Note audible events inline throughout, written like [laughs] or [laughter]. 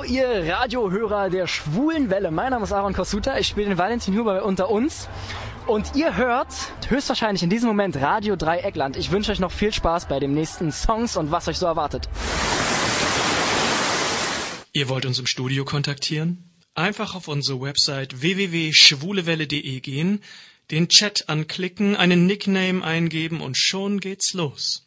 Hallo, ihr Radiohörer der schwulen Welle. Mein Name ist Aaron Kosuta. Ich spiele den Valentin Huber Unter uns. Und ihr hört höchstwahrscheinlich in diesem Moment Radio Dreieckland. Ich wünsche euch noch viel Spaß bei den nächsten Songs und was euch so erwartet. Ihr wollt uns im Studio kontaktieren? Einfach auf unsere Website www.schwulewelle.de gehen, den Chat anklicken, einen Nickname eingeben und schon geht's los.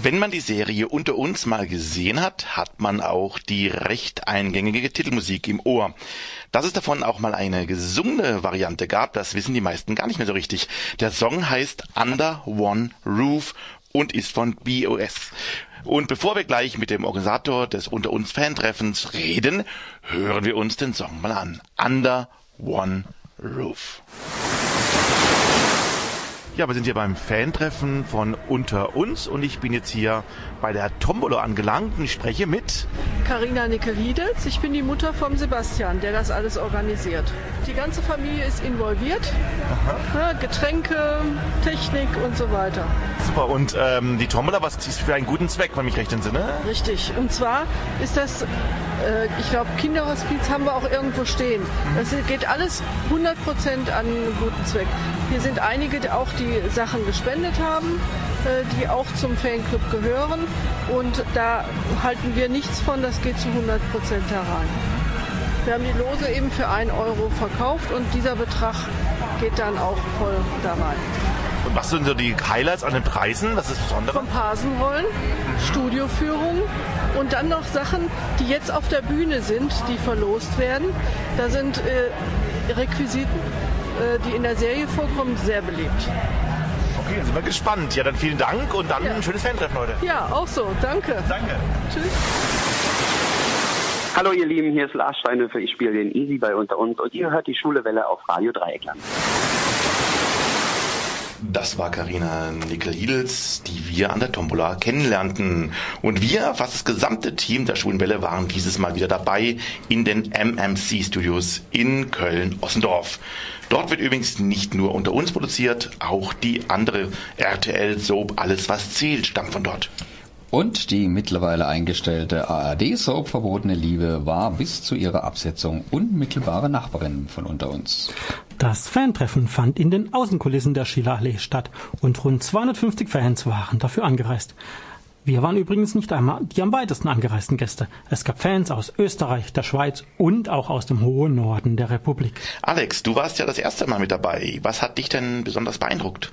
Wenn man die Serie Unter uns mal gesehen hat, hat man auch die recht eingängige Titelmusik im Ohr. Dass es davon auch mal eine gesungene Variante gab, das wissen die meisten gar nicht mehr so richtig. Der Song heißt Under One Roof und ist von BOS. Und bevor wir gleich mit dem Organisator des Unter uns Fantreffens reden, hören wir uns den Song mal an. Under One Roof. Ja, wir sind hier beim Fantreffen von Unter uns und ich bin jetzt hier bei der Tombolo angelangt und ich spreche mit Karina Nickelides. Ich bin die Mutter vom Sebastian, der das alles organisiert. Die ganze Familie ist involviert. Ja, Getränke, Technik und so weiter. Super. Und ähm, die Tombola, was ist für einen guten Zweck, wenn ich recht entsinne? Richtig. Und zwar ist das, äh, ich glaube, Kinderhospiz haben wir auch irgendwo stehen. Das geht alles 100% an einen guten Zweck. Hier sind einige auch, die Sachen gespendet haben, äh, die auch zum Fanclub gehören. Und da halten wir nichts von, das geht zu 100% da rein. Wir haben die Lose eben für 1 Euro verkauft und dieser Betrag geht dann auch voll da rein. Und was sind so die Highlights an den Preisen? Was ist Besonderes? Komparsenrollen, Studioführungen und dann noch Sachen, die jetzt auf der Bühne sind, die verlost werden. Da sind äh, Requisiten, äh, die in der Serie vorkommen, sehr beliebt. Okay, sind wir gespannt. Ja, dann vielen Dank und dann Ja. ein schönes Fantreffen heute. Ja, auch so. Danke. Danke. Tschüss. Hallo ihr Lieben, hier ist Lars Steinhöfer, ich spiele den Easy bei Unter uns und ihr hört die Schulewelle auf Radio Dreieckland. Das war Karina Nickel-Hiedels, die wir an der Tombola kennenlernten. Und wir, fast das gesamte Team der Schwulenwelle, waren dieses Mal wieder dabei in den MMC Studios in Köln-Ossendorf. Dort wird übrigens nicht nur unter uns produziert, auch die andere RTL-Soap Alles was zählt stammt von dort. Und die mittlerweile eingestellte ARD-Soap Verbotene Liebe war bis zu ihrer Absetzung unmittelbare Nachbarin von unter uns. Das Fantreffen fand in den Außenkulissen der Schillerallee statt und rund 250 Fans waren dafür angereist. Wir waren übrigens nicht einmal die am weitesten angereisten Gäste. Es gab Fans aus Österreich, der Schweiz und auch aus dem hohen Norden der Republik. Alex, du warst ja das erste Mal mit dabei. Was hat dich denn besonders beeindruckt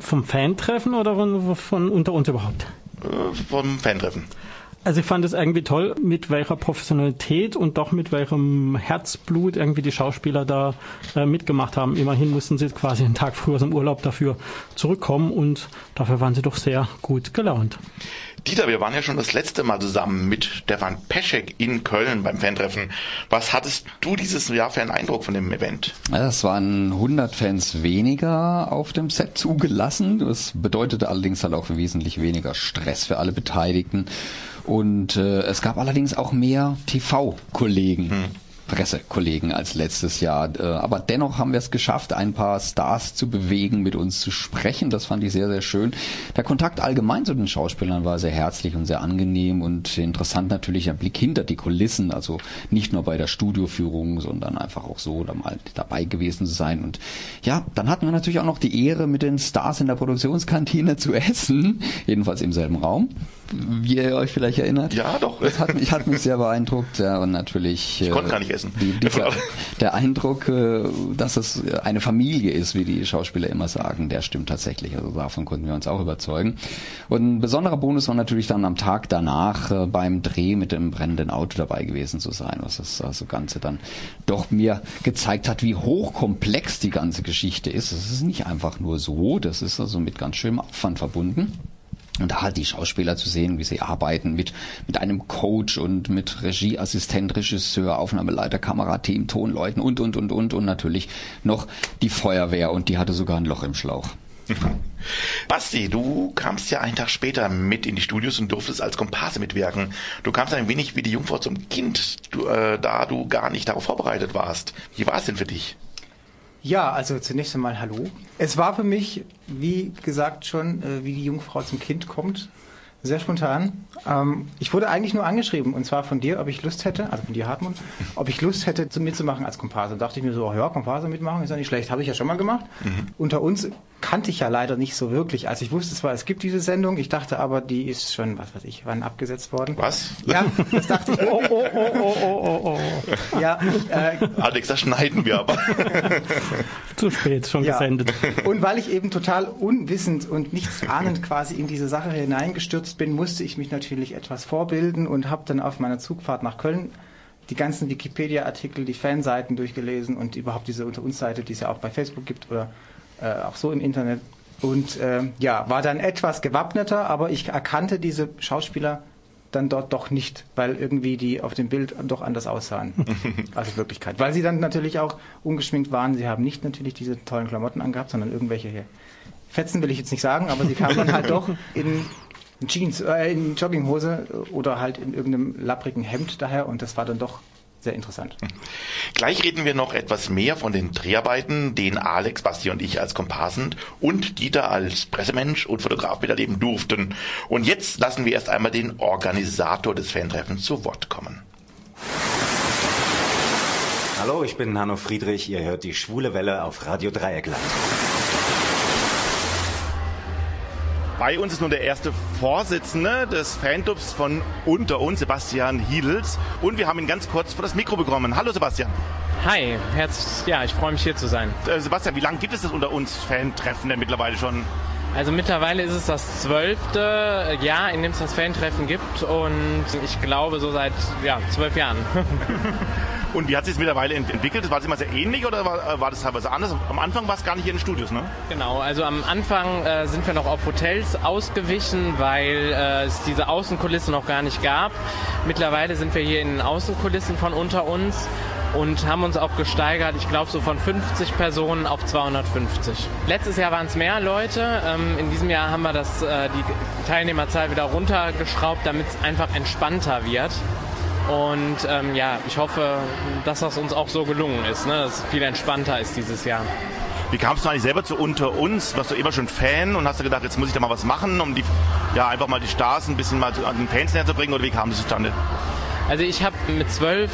Vom Fantreffen oder von, von unter uns überhaupt? Äh, vom Fantreffen? Also ich fand es irgendwie toll, mit welcher Professionalität und doch mit welchem Herzblut irgendwie die Schauspieler da äh, mitgemacht haben. Immerhin mussten sie quasi einen Tag früher aus dem Urlaub dafür zurückkommen und dafür waren sie doch sehr gut gelaunt. Dieter, wir waren ja schon das letzte Mal zusammen mit Stefan Peschek in Köln beim Fantreffen. Was hattest du dieses Jahr für einen Eindruck von dem Event? Ja, Es waren 100 Fans weniger auf dem Set zugelassen. Das bedeutete allerdings halt auch wesentlich weniger Stress für alle Beteiligten. Und äh, es gab allerdings auch mehr TV-Kollegen. Pressekollegen als letztes Jahr. Äh, Aber dennoch haben wir es geschafft, ein paar Stars zu bewegen, mit uns zu sprechen. Das fand ich sehr, sehr schön. Der Kontakt allgemein zu den Schauspielern war sehr herzlich und sehr angenehm und interessant natürlich der Blick hinter die Kulissen. Also nicht nur bei der Studioführung, sondern einfach auch so da mal dabei gewesen zu sein. Und ja, dann hatten wir natürlich auch noch die Ehre, mit den Stars in der Produktionskantine zu essen. Jedenfalls im selben Raum. Wie ihr euch vielleicht erinnert. Ja, doch. Das hat mich, hat mich sehr beeindruckt. Ja, und natürlich. Ich konnte gar nicht essen. Die, dieser, der Eindruck, äh, dass es eine Familie ist, wie die Schauspieler immer sagen, der stimmt tatsächlich. Also davon konnten wir uns auch überzeugen. Und ein besonderer Bonus war natürlich dann am Tag danach äh, beim Dreh mit dem brennenden Auto dabei gewesen zu sein, was das also Ganze dann doch mir gezeigt hat, wie hochkomplex die ganze Geschichte ist. Es ist nicht einfach nur so, das ist also mit ganz schönem Aufwand verbunden. Und da halt die Schauspieler zu sehen, wie sie arbeiten mit, mit einem Coach und mit Regieassistent, Regisseur, Aufnahmeleiter, Kamerateam, Tonleuten und, und, und, und, und natürlich noch die Feuerwehr und die hatte sogar ein Loch im Schlauch. [laughs] Basti, du kamst ja einen Tag später mit in die Studios und durftest als Komparse mitwirken. Du kamst ein wenig wie die Jungfrau zum Kind, du, äh, da du gar nicht darauf vorbereitet warst. Wie war es denn für dich? Ja, also zunächst einmal Hallo. Es war für mich, wie gesagt schon, äh, wie die Jungfrau zum Kind kommt. Sehr spontan. Ähm, ich wurde eigentlich nur angeschrieben, und zwar von dir, ob ich Lust hätte, also von dir Hartmut, ob ich Lust hätte, zu mitzumachen als Komparse. Da dachte ich mir so, oh ja, Komparse mitmachen ist ja nicht schlecht. Habe ich ja schon mal gemacht. Mhm. Unter uns kannte ich ja leider nicht so wirklich. Also ich wusste zwar, es gibt diese Sendung, ich dachte aber, die ist schon, was weiß ich, wann abgesetzt worden. Was? Ja, das dachte ich. [laughs] Oh, oh, oh, oh, oh, oh, oh. Ja, äh, Alex, das schneiden wir aber. [laughs] Zu spät, schon ja. gesendet. Und weil ich eben total unwissend und nichts ahnend quasi in diese Sache hineingestürzt bin, musste ich mich natürlich etwas vorbilden und habe dann auf meiner Zugfahrt nach Köln die ganzen Wikipedia-Artikel, die Fanseiten durchgelesen und überhaupt diese Unter uns Seite, die es ja auch bei Facebook gibt oder äh, auch so im Internet. Und äh, ja, war dann etwas gewappneter, aber ich erkannte diese Schauspieler dann dort doch nicht, weil irgendwie die auf dem Bild doch anders aussahen [laughs] als in Wirklichkeit. Weil sie dann natürlich auch ungeschminkt waren. Sie haben nicht natürlich diese tollen Klamotten angehabt, sondern irgendwelche hier. Fetzen will ich jetzt nicht sagen, aber sie kamen dann halt doch [laughs] in Jeans, äh, in Jogginghose oder halt in irgendeinem lapprigen Hemd daher und das war dann doch sehr interessant. Gleich reden wir noch etwas mehr von den Dreharbeiten, denen Alex, Basti und ich als Komparsend und Dieter als Pressemensch und Fotograf miterleben durften. Und jetzt lassen wir erst einmal den Organisator des Fantreffens zu Wort kommen. Hallo, ich bin Hanno Friedrich. Ihr hört die Schwule Welle auf Radio Dreieckland. Bei uns ist nun der erste Vorsitzende des Fanclubs von Unter uns, Sebastian Hiedels. Und wir haben ihn ganz kurz vor das Mikro bekommen. Hallo Sebastian. Hi, herzlich, ja, ich freue mich hier zu sein. Äh, Sebastian, wie lange gibt es das Unter uns Fan-Treffen denn mittlerweile schon? Also mittlerweile ist es das zwölfte Jahr, in dem es das Fan-Treffen gibt und ich glaube so seit ja, zwölf Jahren. [laughs] Und wie hat sich das mittlerweile entwickelt? War es immer sehr ähnlich oder war, äh, war das teilweise anders? Am Anfang war es gar nicht hier in den Studios, ne? Genau, also am Anfang äh, sind wir noch auf Hotels ausgewichen, weil äh, es diese Außenkulisse noch gar nicht gab. Mittlerweile sind wir hier in den Außenkulissen von unter uns und haben uns auch gesteigert, ich glaube so von 50 Personen auf 250. Letztes Jahr waren es mehr Leute, ähm, in diesem Jahr haben wir das, äh, die Teilnehmerzahl wieder runtergeschraubt, damit es einfach entspannter wird. Und ähm, ja, ich hoffe, dass das uns auch so gelungen ist, ne? dass es viel entspannter ist dieses Jahr. Wie kamst du eigentlich selber zu unter uns? Warst du immer schon Fan und hast du gedacht, jetzt muss ich da mal was machen, um die, ja, einfach mal die Stars ein bisschen mal an den Fans näher zu bringen? Oder wie kam das zustande? Also ich habe mit zwölf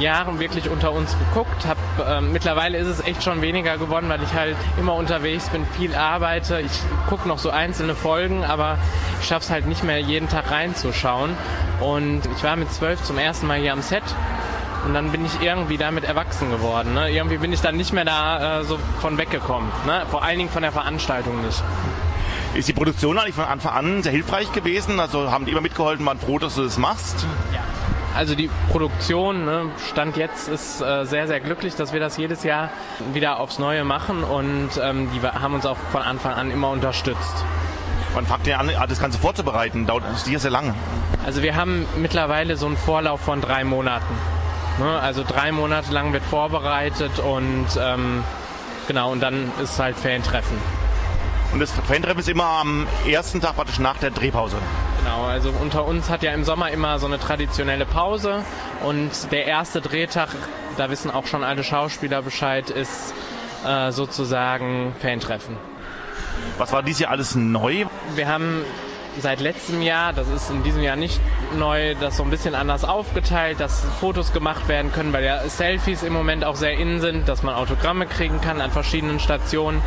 Jahren wirklich unter uns geguckt. Hab, äh, mittlerweile ist es echt schon weniger geworden, weil ich halt immer unterwegs bin, viel arbeite. Ich gucke noch so einzelne Folgen, aber ich schaffe es halt nicht mehr jeden Tag reinzuschauen. Und ich war mit zwölf zum ersten Mal hier am Set und dann bin ich irgendwie damit erwachsen geworden. Ne? Irgendwie bin ich dann nicht mehr da äh, so von weggekommen. Ne? Vor allen Dingen von der Veranstaltung nicht. Ist die Produktion eigentlich von Anfang an sehr hilfreich gewesen? Also haben die immer mitgeholfen, waren froh, dass du das machst? Ja. Also die Produktion, ne, Stand jetzt ist äh, sehr, sehr glücklich, dass wir das jedes Jahr wieder aufs Neue machen und ähm, die haben uns auch von Anfang an immer unterstützt. Wann fangt ihr an, das Ganze vorzubereiten? Dauert das hier sehr lange? Also wir haben mittlerweile so einen Vorlauf von drei Monaten. Ne? Also drei Monate lang wird vorbereitet und ähm, genau, und dann ist halt Fan-Treffen. Und das Fan-Treffen ist immer am ersten Tag praktisch nach der Drehpause? Genau, also unter uns hat ja im Sommer immer so eine traditionelle Pause und der erste Drehtag, da wissen auch schon alle Schauspieler Bescheid, ist äh, sozusagen Fan-Treffen. Was war dieses Jahr alles neu? Wir haben seit letztem Jahr, das ist in diesem Jahr nicht neu, das so ein bisschen anders aufgeteilt, dass Fotos gemacht werden können, weil ja Selfies im Moment auch sehr innen sind, dass man Autogramme kriegen kann an verschiedenen Stationen.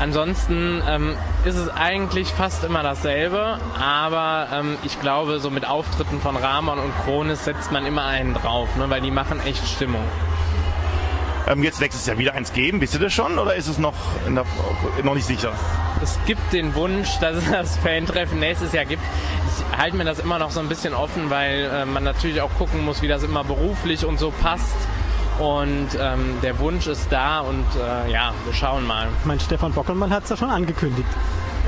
Ansonsten ähm, ist es eigentlich fast immer dasselbe, aber ähm, ich glaube, so mit Auftritten von Rahman und Kronis setzt man immer einen drauf, ne, weil die machen echt Stimmung. Ähm, jetzt nächstes Jahr wieder eins geben, wisst ihr das schon oder ist es noch, der, noch nicht sicher? es gibt den Wunsch, dass es das Fan-Treffen nächstes Jahr gibt. Ich halte mir das immer noch so ein bisschen offen, weil äh, man natürlich auch gucken muss, wie das immer beruflich und so passt. Und ähm, der Wunsch ist da und äh, ja, wir schauen mal. Mein Stefan Bockelmann hat es ja schon angekündigt.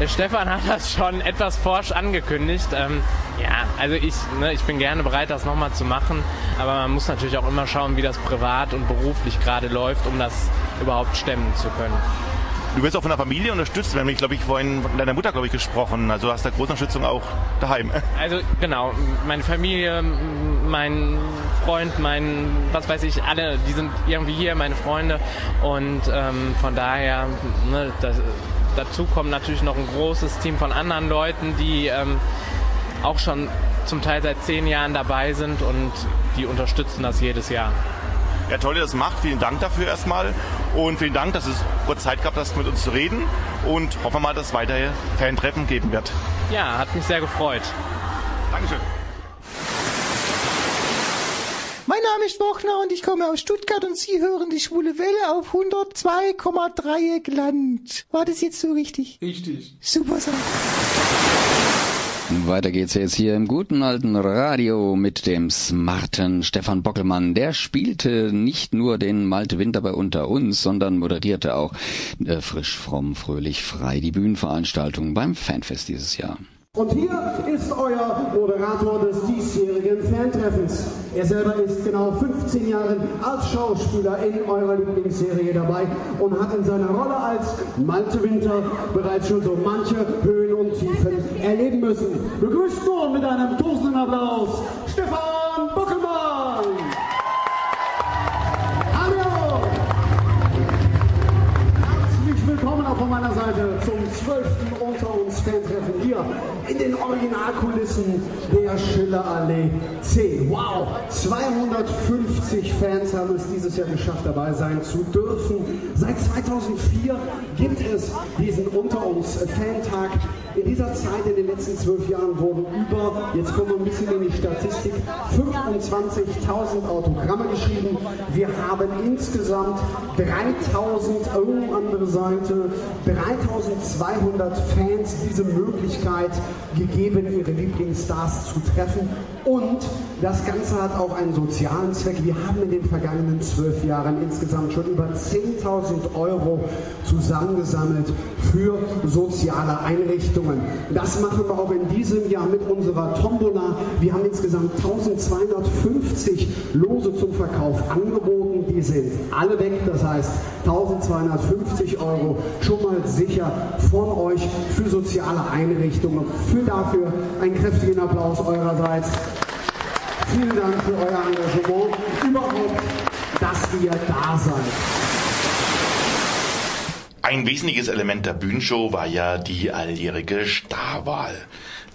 Der Stefan hat das schon etwas forsch angekündigt. Ähm, ja, also ich, ne, ich bin gerne bereit, das nochmal zu machen. Aber man muss natürlich auch immer schauen, wie das privat und beruflich gerade läuft, um das überhaupt stemmen zu können. Du wirst auch von der Familie unterstützt. Wir haben, glaube ich, vorhin von deiner Mutter, glaube ich, gesprochen. Also hast du große Unterstützung auch daheim. [laughs] Also genau, meine Familie, mein Freund, mein, was weiß ich, alle, die sind irgendwie hier, meine Freunde. Und ähm, von daher, ne, das, dazu kommt natürlich noch ein großes Team von anderen Leuten, die ähm, auch schon zum Teil seit zehn Jahren dabei sind und die unterstützen das jedes Jahr. Ja, toll, dass ihr das macht. Vielen Dank dafür erstmal. Und vielen Dank, dass es kurz Zeit gehabt hast, mit uns zu reden. Und hoffen wir mal, dass es weitere Fan-Treffen geben wird. Ja, hat mich sehr gefreut. Dankeschön. Mein Name ist Wochner und ich komme aus Stuttgart und Sie hören die schwule Welle auf 102,3 Gland. War das jetzt so richtig? Richtig. Super Sache. Weiter geht's jetzt hier im guten alten Radio mit dem smarten Stefan Bockelmann. Der spielte nicht nur den Malte Winter bei Unter uns, sondern moderierte auch äh, frisch, fromm, fröhlich, frei die Bühnenveranstaltung beim Fanfest dieses Jahr. Und hier ist euer Moderator des diesjährigen Fantreffens. Er selber ist genau 15 Jahre als Schauspieler in eurer Lieblingsserie dabei und hat in seiner Rolle als Malte Winter bereits schon so manche Höhen und Tiefen erleben müssen. Begrüßt nun mit einem tosenden Applaus Stefan Buckelmann! Hallo! Herzlich willkommen auch von meiner Seite zum 12. Unter uns Fantreffen hier in den Originalkulissen der Schillerallee 10. Wow, 250 Fans haben es dieses Jahr geschafft, dabei sein zu dürfen. Seit 2004 gibt es diesen Unter uns Fantag. In dieser Zeit, in den letzten zwölf Jahren, wurden über, jetzt kommen wir ein bisschen in die Statistik, 25.000 Autogramme geschrieben. Wir haben insgesamt 3000, oh, andere Seite, 3200 Fans diese Möglichkeit gegeben, ihre Lieblingsstars zu treffen. Und das Ganze hat auch einen sozialen Zweck. Wir haben in den vergangenen zwölf Jahren insgesamt schon über 10.000 Euro zusammengesammelt für soziale Einrichtungen. Das machen wir auch in diesem Jahr mit unserer Tombola. Wir haben insgesamt 1250 Lose zum Verkauf angeboten. Die sind alle weg. Das heißt 1250 Euro schon mal sicher von euch für soziale Einrichtungen. Für dafür einen kräftigen Applaus eurerseits. Vielen Dank für euer Engagement. Überhaupt, dass ihr da seid. Ein wesentliches Element der Bühnenshow war ja die alljährige Starwahl.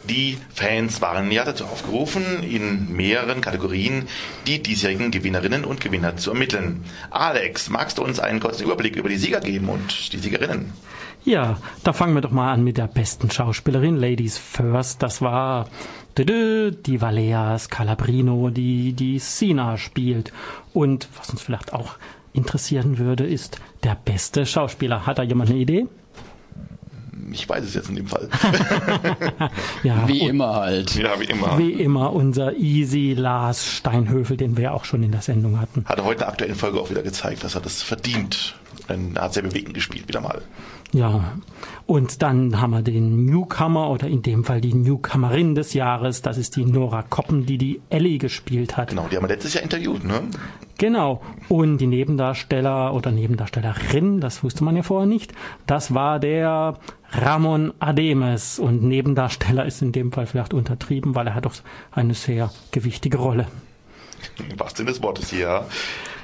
Die Fans waren ja dazu aufgerufen, in mehreren Kategorien die diesjährigen Gewinnerinnen und Gewinner zu ermitteln. Alex, magst du uns einen kurzen Überblick über die Sieger geben und die Siegerinnen? Ja, da fangen wir doch mal an mit der besten Schauspielerin, Ladies First. Das war die Valea Scalabrino, die die Sina spielt. Und was uns vielleicht auch interessieren würde, ist der beste Schauspieler. Hat da jemand eine Idee? Ich weiß es jetzt in dem Fall. [laughs] ja, wie immer halt. Ja, wie immer. Wie immer unser Easy Lars Steinhöfel, den wir ja auch schon in der Sendung hatten. Hat er heute in der aktuellen Folge auch wieder gezeigt, dass er das verdient. Er hat sehr bewegend gespielt, wieder mal. Ja, und dann haben wir den Newcomer oder in dem Fall die Newcomerin des Jahres. Das ist die Nora Koppen, die die Ellie gespielt hat. Genau, die haben wir letztes Jahr interviewt, ne? Genau. Und die Nebendarsteller oder Nebendarstellerin, das wusste man ja vorher nicht, das war der Ramon Ademes. Und Nebendarsteller ist in dem Fall vielleicht untertrieben, weil er hat doch eine sehr gewichtige Rolle. Was denn des Wortes hier?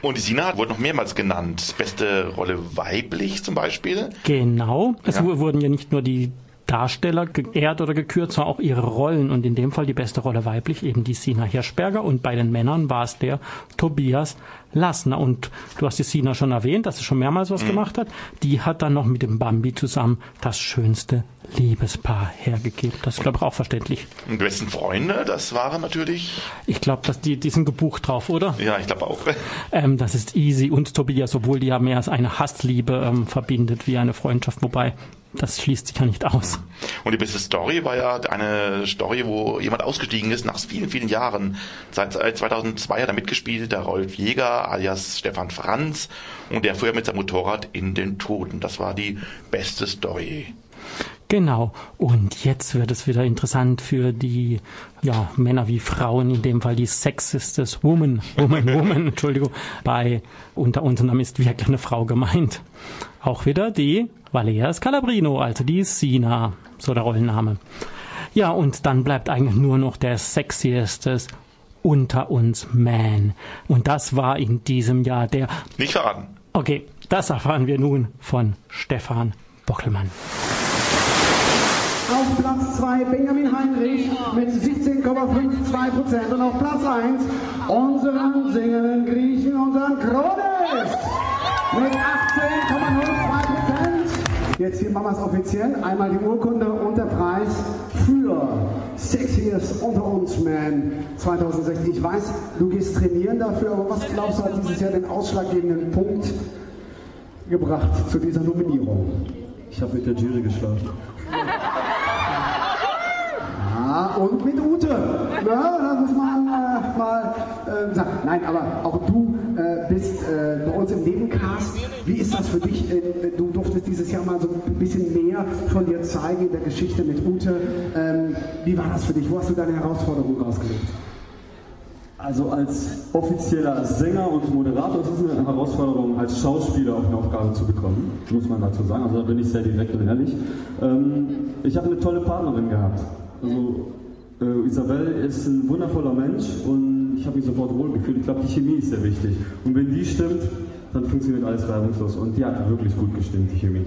Und die Sina wurde noch mehrmals genannt. Beste Rolle weiblich zum Beispiel. Genau. Es ja. wurden ja nicht nur die Darsteller geehrt oder gekürt, sondern auch ihre Rollen. Und in dem Fall die beste Rolle weiblich, eben die Sina Hirschberger. Und bei den Männern war es der Tobias Lassner. Und du hast die Sina schon erwähnt, dass sie schon mehrmals was mhm. gemacht hat. Die hat dann noch mit dem Bambi zusammen das schönste Liebespaar hergegeben. Das ist, glaube ich, auch verständlich. Und die besten Freunde, das waren natürlich. Ich glaube, dass die, die sind gebucht drauf, oder? Ja, ich glaube auch. [laughs] Ähm, das ist Easy und Tobias, obwohl die ja mehr als eine Hassliebe ähm, verbindet wie eine Freundschaft, wobei das schließt sich ja nicht aus. Und die beste Story war ja eine Story, wo jemand ausgestiegen ist nach vielen, vielen Jahren. Seit 2002 hat er mitgespielt, der Rolf Jäger alias Stefan Franz und der fuhr mit seinem Motorrad in den Toten. Das war die beste Story. Genau. Und jetzt wird es wieder interessant für die ja, Männer wie Frauen, in dem Fall die Sexistes Woman, Woman, Woman, [laughs] Entschuldigung, bei unter unserem ist wirklich eine Frau gemeint. Auch wieder die Valeria Scalabrino, also die Sina, so der Rollenname. Ja, und dann bleibt eigentlich nur noch der sexieste unter uns Man. Und das war in diesem Jahr der... Nicht verraten. Okay, das erfahren wir nun von Stefan Bockelmann. Auf Platz 2 Benjamin Heinrich mit 17,52 Prozent. Und auf Platz 1 unseren singenden Griechen, unseren Kronis mit 18,02 Prozent. Jetzt hier machen wir es offiziell. Einmal die Urkunde und der Preis für Sexiest unter uns Man 2016. Ich weiß, du gehst trainieren dafür, aber was glaubst du, hat dieses Jahr den ausschlaggebenden Punkt gebracht zu dieser Nominierung? Ich habe mit der Jury geschlafen. Ja, und mit Ute. Ja, das muss man äh, mal äh, sagen. Nein, aber auch du äh, bist äh, bei uns im Nebencast. Wie ist das für dich? Äh, du durftest dieses Jahr mal so ein bisschen mehr von dir zeigen in der Geschichte mit Ute. Ähm, wie war das für dich? Wo hast du deine Herausforderung rausgelegt? Also als offizieller Sänger und Moderator ist es eine Herausforderung, als Schauspieler auch eine Aufgabe zu bekommen, muss man dazu sagen. Also da bin ich sehr direkt und ehrlich. Ähm, ich habe eine tolle Partnerin gehabt. Also äh, Isabel ist ein wundervoller Mensch und ich habe mich sofort wohlgefühlt. Ich glaube, die Chemie ist sehr wichtig. Und wenn die stimmt, dann funktioniert alles reibungslos. Und die hat wirklich gut gestimmt, die Chemie.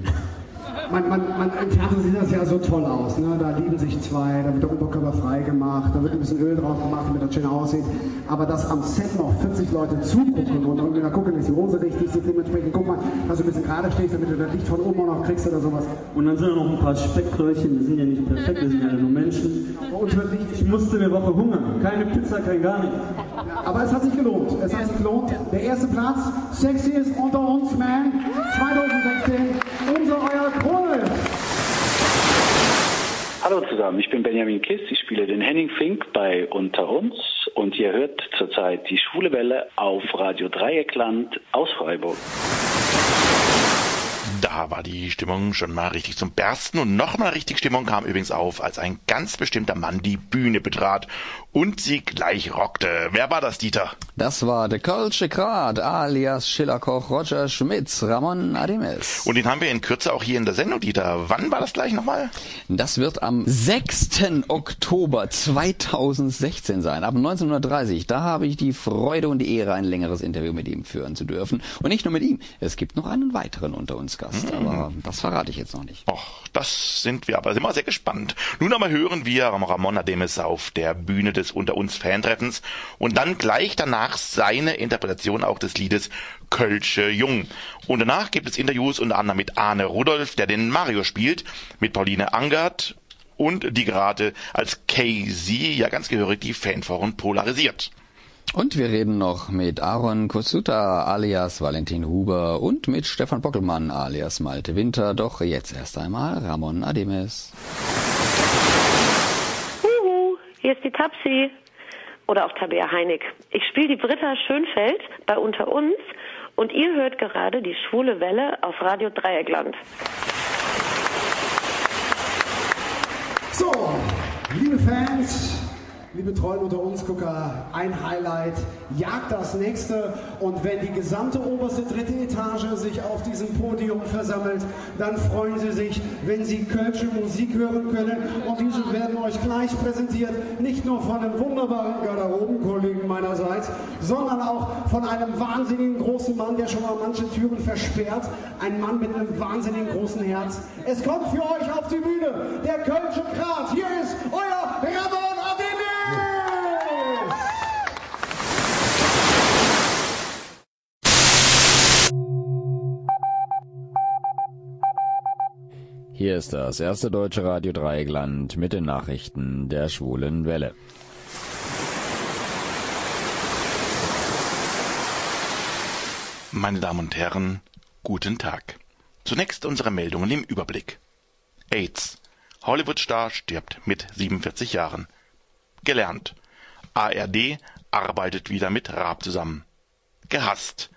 Man, man, man, Im Fernsehen sieht das ja so toll aus. Ne? Da lieben sich zwei, da wird der Oberkörper frei gemacht, da wird ein bisschen Öl drauf gemacht, damit das schön aussieht. Aber dass am Set noch 40 Leute zugucken und irgendwie da gucken, ist die Hose richtig sitzt, dementsprechend guck mal, dass du ein bisschen gerade stehst, damit du das Licht von oben auch noch kriegst oder sowas. Und dann sind da noch ein paar Speckröllchen, die sind ja nicht perfekt, wir sind ja nur Menschen. Und wird nicht, Ich musste eine Woche hungern. Keine Pizza, kein gar nichts. aber es hat sich gelohnt. Es hat sich gelohnt. Der erste Platz, Sexiest unter uns Man 2016, unser euer Kronis. Hallo zusammen, ich bin Benjamin Kiss, ich spiele den Henning Fink bei Unter uns und ihr hört zurzeit die Schwule Welle auf Radio Dreieckland aus Freiburg. Da war die Stimmung schon mal richtig zum Bersten und nochmal richtig Stimmung kam übrigens auf, als ein ganz bestimmter Mann die Bühne betrat und sie gleich rockte. Wer war das, Dieter? Das war der Kölsche Grat alias Schillerkoch Roger Schmitz, Ramon Ademes. Und den haben wir in Kürze auch hier in der Sendung, Dieter. Wann war das gleich nochmal? Das wird am 6. Oktober 2016 sein, ab 1930. Da habe ich die Freude und die Ehre, ein längeres Interview mit ihm führen zu dürfen. Und nicht nur mit ihm, es gibt noch einen weiteren unter uns Gast, aber das verrate ich jetzt noch nicht. Och, das sind wir aber wir sehr gespannt. Nun aber hören wir Ramon Ademes auf der Bühne des Unter uns Fantreffens und dann gleich danach seine Interpretation auch des Liedes Kölsche Jung. Und danach gibt es Interviews unter anderem mit Arne Rudolph, der den Mario spielt, mit Pauline Angert und die gerade als KZ ja ganz gehörig die Fanforen polarisiert. Und wir reden noch mit Aaron Kosuta alias Valentin Huber und mit Stefan Bockelmann alias Malte Winter. Doch jetzt erst einmal Ramon Ademes. Hier ist die Tapsi. Oder auch Tabea Heinig. Ich spiele die Britta Schönfeld bei Unter uns und ihr hört gerade die schwule Welle auf Radio Dreieckland. So, liebe Fans, liebe Treuen unter uns Gucker, ein Highlight jagt das nächste und wenn die gesamte oberste dritte Etage sich auf diesem Podium versammelt, dann freuen sie sich, wenn sie kölsche Musik hören können und diese werden euch gleich präsentiert, nicht nur von einem wunderbaren Garderobenkollegen meinerseits, sondern auch von einem wahnsinnigen großen Mann, der schon mal manche Türen versperrt, ein Mann mit einem wahnsinnigen großen Herz. Es kommt für euch auf die Bühne der Kölsche Grat. Hier ist euer Ramon Hier ist das erste deutsche Radio Dreieckland mit den Nachrichten der schwulen Welle. Meine Damen und Herren, guten Tag. Zunächst unsere Meldungen im Überblick. AIDS. Hollywood-Star stirbt mit 47 Jahren. Gelernt. ARD arbeitet wieder mit Raab zusammen. Gehasst.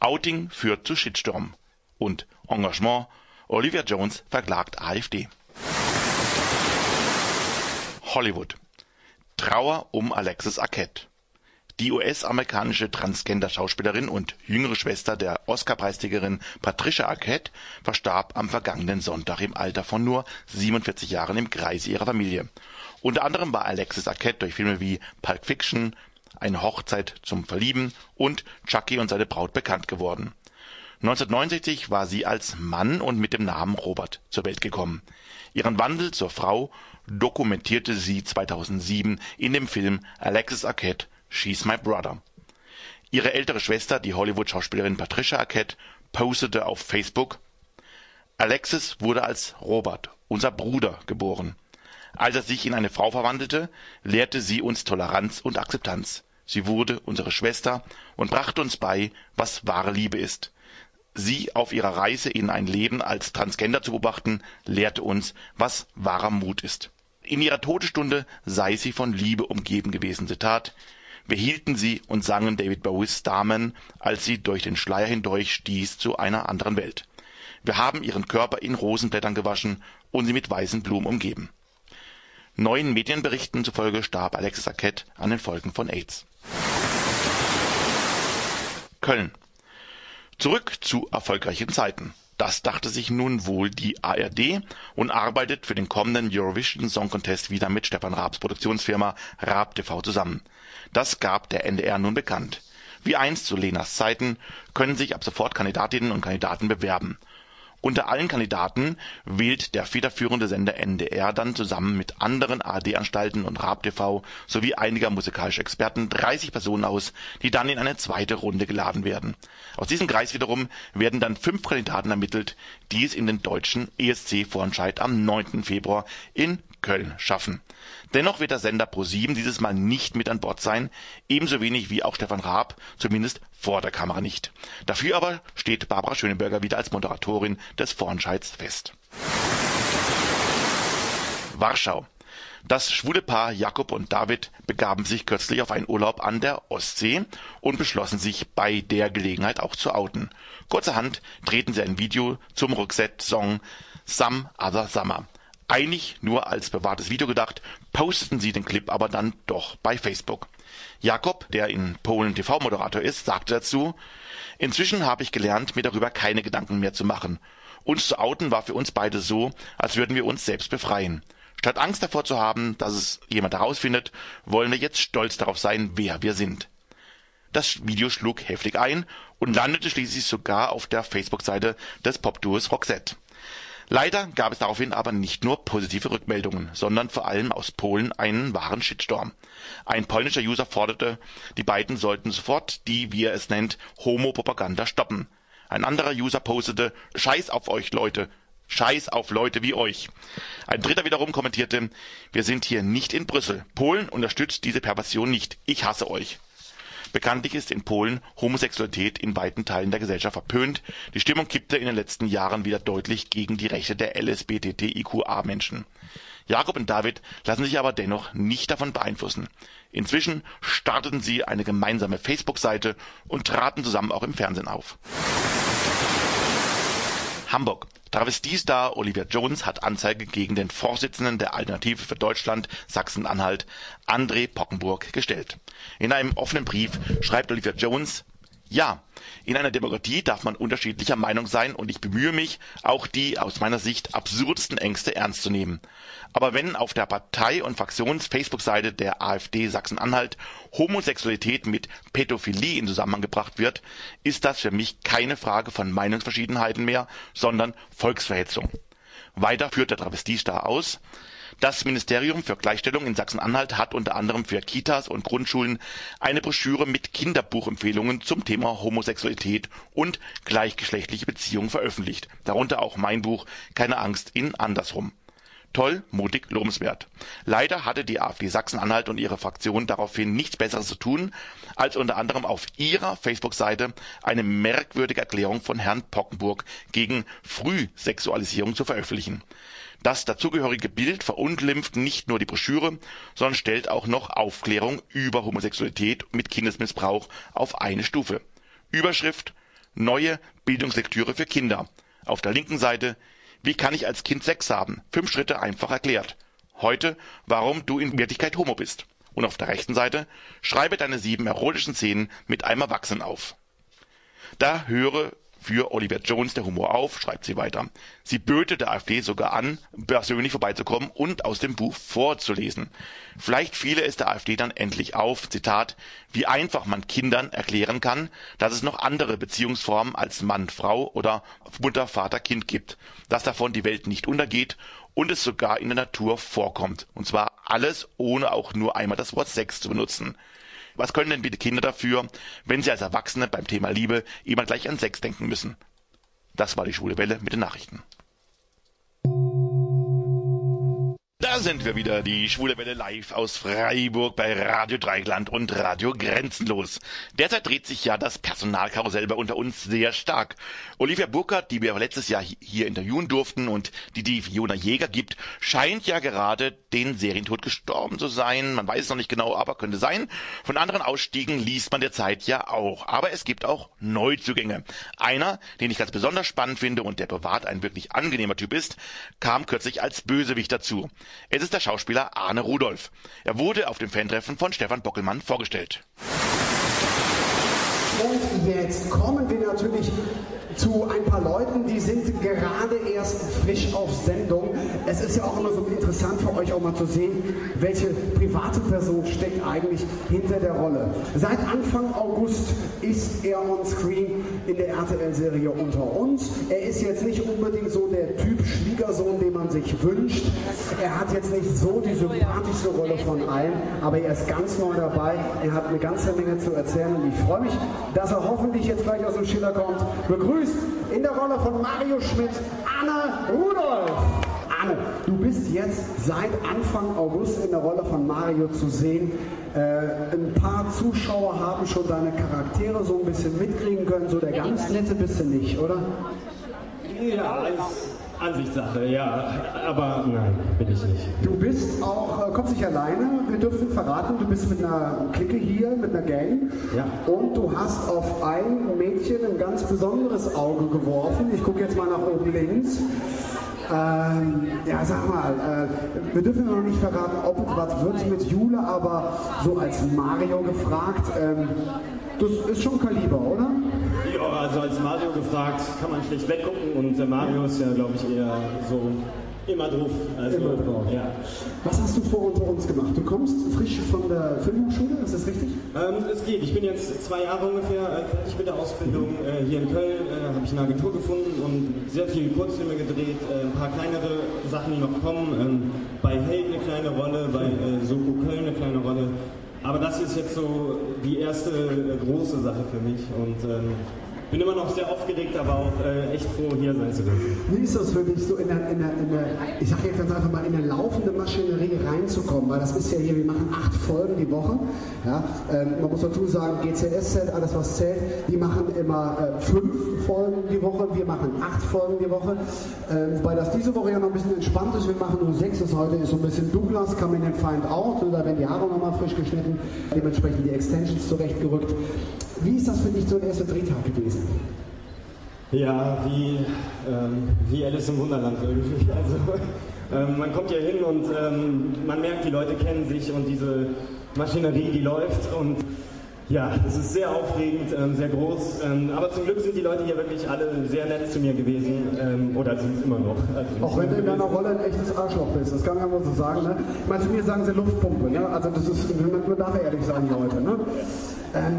Outing führt zu Shitstorm. Und Engagement. Olivia Jones verklagt AfD. Hollywood. Trauer um Alexis Arquette. Die US-amerikanische Transgender-Schauspielerin und jüngere Schwester der Oscar-Preisträgerin Patricia Arquette verstarb am vergangenen Sonntag im Alter von nur 47 Jahren im Kreise ihrer Familie. Unter anderem war Alexis Arquette durch Filme wie Pulp Fiction, Eine Hochzeit zum Verlieben und Chucky und seine Braut bekannt geworden. 1969 war sie als Mann und mit dem Namen Robert zur Welt gekommen. Ihren Wandel zur Frau dokumentierte sie 2007 in dem Film Alexis Arquette She's My Brother. Ihre ältere Schwester, die Hollywood-Schauspielerin Patricia Arquette, postete auf Facebook Alexis wurde als Robert, unser Bruder, geboren. Als er sich in eine Frau verwandelte, lehrte sie uns Toleranz und Akzeptanz. Sie wurde unsere Schwester und brachte uns bei, was wahre Liebe ist. Sie auf ihrer Reise in ein Leben als Transgender zu beobachten, lehrte uns, was wahrer Mut ist. In ihrer Todesstunde sei sie von Liebe umgeben gewesen. Zitat wir hielten sie und sangen David Bowies Damen, als sie durch den Schleier hindurch stieß zu einer anderen Welt. Wir haben ihren Körper in Rosenblättern gewaschen und sie mit weißen Blumen umgeben. Neuen Medienberichten zufolge starb Alexis Arquette an den Folgen von AIDS. Köln. Zurück zu erfolgreichen Zeiten. Das dachte sich nun wohl die ARD und arbeitet für den kommenden Eurovision Song Contest wieder mit Stefan Raabs Produktionsfirma Raab TV zusammen. Das gab der NDR nun bekannt. Wie einst zu Lenas Zeiten können sich ab sofort Kandidatinnen und Kandidaten bewerben unter allen Kandidaten wählt der federführende Sender NDR dann zusammen mit anderen ARD-Anstalten und Raab TV sowie einiger musikalischer Experten 30 Personen aus, die dann in eine zweite Runde geladen werden. Aus diesem Kreis wiederum werden dann fünf Kandidaten ermittelt, die es in den deutschen ESC-Vorentscheid am 9. Februar in Köln schaffen. Dennoch wird der Sender ProSieben dieses Mal nicht mit an Bord sein, ebenso wenig wie auch Stefan Raab, zumindest vor der Kamera nicht. Dafür aber steht Barbara Schöneberger wieder als Moderatorin des Vorentscheids fest. Warschau. Das schwule Paar Jakob und David begaben sich kürzlich auf einen Urlaub an der Ostsee und beschlossen sich bei der Gelegenheit auch zu outen. Kurzerhand drehten sie ein Video zum Rückset-Song Some Other Summer. Eigentlich nur als bewahrtes Video gedacht, posteten sie den Clip aber dann doch bei Facebook. Jakob, der in Polen TV-Moderator ist, sagte dazu, Inzwischen habe ich gelernt, mir darüber keine Gedanken mehr zu machen. Uns zu outen war für uns beide so, als würden wir uns selbst befreien. Statt Angst davor zu haben, dass es jemand herausfindet, wollen wir jetzt stolz darauf sein, wer wir sind. Das Video schlug heftig ein und landete schließlich sogar auf der Facebook-Seite des Popduos Roxette. Leider gab es daraufhin aber nicht nur positive Rückmeldungen, sondern vor allem aus Polen einen wahren Shitstorm. Ein polnischer User forderte, die beiden sollten sofort die, wie er es nennt, Homo-Propaganda stoppen. Ein anderer User postete, Scheiß auf euch Leute, Scheiß auf Leute wie euch. Ein dritter wiederum kommentierte, wir sind hier nicht in Brüssel. Polen unterstützt diese Perversion nicht. Ich hasse euch. Bekanntlich ist in Polen Homosexualität in weiten Teilen der Gesellschaft verpönt. Die Stimmung kippte in den letzten Jahren wieder deutlich gegen die Rechte der LSBTTIQA-Menschen. Jakob und David lassen sich aber dennoch nicht davon beeinflussen. Inzwischen starteten sie eine gemeinsame Facebook-Seite und traten zusammen auch im Fernsehen auf. Hamburg Travestiestar Olivia Jones hat Anzeige gegen den Vorsitzenden der Alternative für Deutschland Sachsen-Anhalt, André Pockenburg, gestellt. In einem offenen Brief schreibt Olivia Jones ja, in einer Demokratie darf man unterschiedlicher Meinung sein und ich bemühe mich, auch die aus meiner Sicht absurdesten Ängste ernst zu nehmen. Aber wenn auf der Partei- und Fraktions-Facebook-Seite der AfD Sachsen-Anhalt Homosexualität mit Pädophilie in Zusammenhang gebracht wird, ist das für mich keine Frage von Meinungsverschiedenheiten mehr, sondern Volksverhetzung. Weiter führt der Travestiestar aus das Ministerium für Gleichstellung in Sachsen-Anhalt hat unter anderem für Kitas und Grundschulen eine Broschüre mit Kinderbuchempfehlungen zum Thema Homosexualität und gleichgeschlechtliche Beziehungen veröffentlicht, darunter auch mein Buch Keine Angst in Andersrum. Toll, mutig, lobenswert. Leider hatte die AfD Sachsen-Anhalt und ihre Fraktion daraufhin nichts Besseres zu tun, als unter anderem auf ihrer Facebook-Seite eine merkwürdige Erklärung von Herrn Pockenburg gegen Frühsexualisierung zu veröffentlichen. Das dazugehörige Bild verunglimpft nicht nur die Broschüre, sondern stellt auch noch Aufklärung über Homosexualität mit Kindesmissbrauch auf eine Stufe. Überschrift Neue Bildungslektüre für Kinder. Auf der linken Seite Wie kann ich als Kind Sex haben? Fünf Schritte einfach erklärt. Heute Warum du in Wirklichkeit Homo bist. Und auf der rechten Seite schreibe deine sieben erotischen Szenen mit einem Erwachsenen auf. Da höre für Oliver Jones der Humor auf, schreibt sie weiter. Sie böte der AfD sogar an, persönlich vorbeizukommen und aus dem Buch vorzulesen. Vielleicht fiele es der AfD dann endlich auf, Zitat, wie einfach man Kindern erklären kann, dass es noch andere Beziehungsformen als Mann, Frau oder Mutter, Vater, Kind gibt, dass davon die Welt nicht untergeht und es sogar in der Natur vorkommt. Und zwar alles, ohne auch nur einmal das Wort Sex zu benutzen. Was können denn bitte Kinder dafür, wenn sie als Erwachsene beim Thema Liebe immer gleich an Sex denken müssen? Das war die Schwule Welle mit den Nachrichten. Da sind wir wieder, die Schwule Welle live aus Freiburg bei Radio Dreigland und Radio Grenzenlos. Derzeit dreht sich ja das Personalkarussell bei unter uns sehr stark. Olivia Burkhardt, die wir letztes Jahr hier interviewen durften und die die Fiona Jäger gibt, scheint ja gerade den Serientod gestorben zu sein. Man weiß es noch nicht genau, aber könnte sein. Von anderen Ausstiegen liest man derzeit ja auch. Aber es gibt auch Neuzugänge. Einer, den ich ganz besonders spannend finde und der privat ein wirklich angenehmer Typ ist, kam kürzlich als Bösewicht dazu. Es ist der Schauspieler Arne Rudolph. Er wurde auf dem Fantreffen von Stefan Bockelmann vorgestellt. Und jetzt kommen wir natürlich zu ein paar Leuten, die sind gerade erst frisch auf Sendung. Es ist ja auch immer so interessant für euch auch mal zu sehen, welche private Person steckt eigentlich hinter der Rolle. Seit Anfang August ist er on screen in der RTL-Serie Unter uns. Er ist jetzt nicht unbedingt so der Typ Schwiegersohn, den man sich wünscht. Er hat jetzt nicht so die sympathischste Rolle von allen, aber er ist ganz neu dabei. Er hat eine ganze Menge zu erzählen und ich freue mich, dass er hoffentlich jetzt gleich aus dem Schiller kommt. Begrüßt in der Rolle von Mario Schmidt Anne Rudolph. Anne, du bist jetzt seit Anfang August in der Rolle von Mario zu sehen. Äh, ein paar Zuschauer haben schon deine Charaktere so ein bisschen mitkriegen können. So der ganz nette bist du nicht, oder? Ja, Ansichtssache, ja. Aber nein, bin ich nicht. Du bist auch, äh, kommst nicht alleine. Wir dürfen verraten, du bist mit einer Clique hier, mit einer Gang. Ja. Und du hast auf ein Mädchen ein ganz besonderes Auge geworfen. Ich gucke jetzt mal nach oben links. Ähm, ja, sag mal, äh, wir dürfen noch nicht verraten, ob es was wird mit Jule, aber so als Mario gefragt, ähm, das ist schon Kaliber, oder? Als Mario gefragt, kann man schlecht weggucken und der Mario ist ja, glaube ich, eher so immer drauf. Also, Immer drauf. Ja. Was hast du vor unter uns gemacht? Du kommst frisch von der Filmhochschule, ist das richtig? Ähm, es geht. Ich bin jetzt zwei Jahre ungefähr äh, fertig mit der Ausbildung. Äh, hier in Köln äh, habe ich eine Agentur gefunden und sehr viele Kurzfilme gedreht, äh, ein paar kleinere Sachen, die noch kommen. Ähm, bei Held eine kleine Rolle, bei äh, Soko Köln eine kleine Rolle. Aber das ist jetzt so die erste äh, große Sache für mich und ähm, bin immer noch sehr aufgeregt, aber auch äh, echt froh, hier sein zu dürfen. Wie ist das für dich, so in der, in der, in der ich sage jetzt ganz einfach mal, in eine laufende Maschinerie reinzukommen? Weil das ist ja hier, wir machen acht Folgen die Woche. Ja? Ähm, man muss dazu sagen, GCS-Set, alles was zählt, die machen immer äh, fünf Folgen die Woche, wir machen acht Folgen die Woche. Ähm, wobei das diese Woche ja noch ein bisschen entspannt ist, wir machen nur sechs, das heute ist so ein bisschen Douglas, Coming and Find Out, da werden die Haare nochmal frisch geschnitten, dementsprechend die Extensions zurechtgerückt. Wie ist das für dich so der erste Drehtag gewesen? Ja, wie, ähm, wie Alice im Wunderland irgendwie. [laughs] Also, ähm, man kommt hier hin und ähm, man merkt, die Leute kennen sich und diese Maschinerie, die läuft und ja, es ist sehr aufregend, ähm, sehr groß, ähm, aber zum Glück sind die Leute hier wirklich alle sehr nett zu mir gewesen ähm, oder sind es immer noch. Also, Auch wenn du in deiner Rolle ein echtes Arschloch bist, das kann man mal so sagen. Ne? Ich meine, zu mir sagen sie Luftpumpe, ne? also das ist, man darf ehrlich sein, Leute. Ne?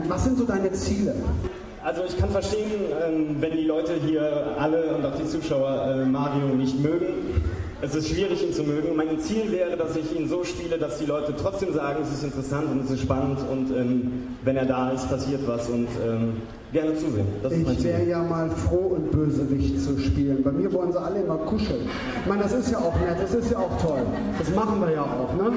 Was sind so deine Ziele? Also ich kann verstehen, wenn die Leute hier alle und auch die Zuschauer äh, Mario nicht mögen. Es ist schwierig, ihn zu mögen. Mein Ziel wäre, dass ich ihn so spiele, dass die Leute trotzdem sagen, es ist interessant und es ist spannend und ähm, wenn er da ist, passiert was und ähm, gerne zusehen. Das Ich wäre ja mal froh, ein Bösewicht zu spielen. Bei mir wollen sie alle immer kuscheln. Ich meine, das ist ja auch nett, das ist ja auch toll. Das machen wir ja auch, ne?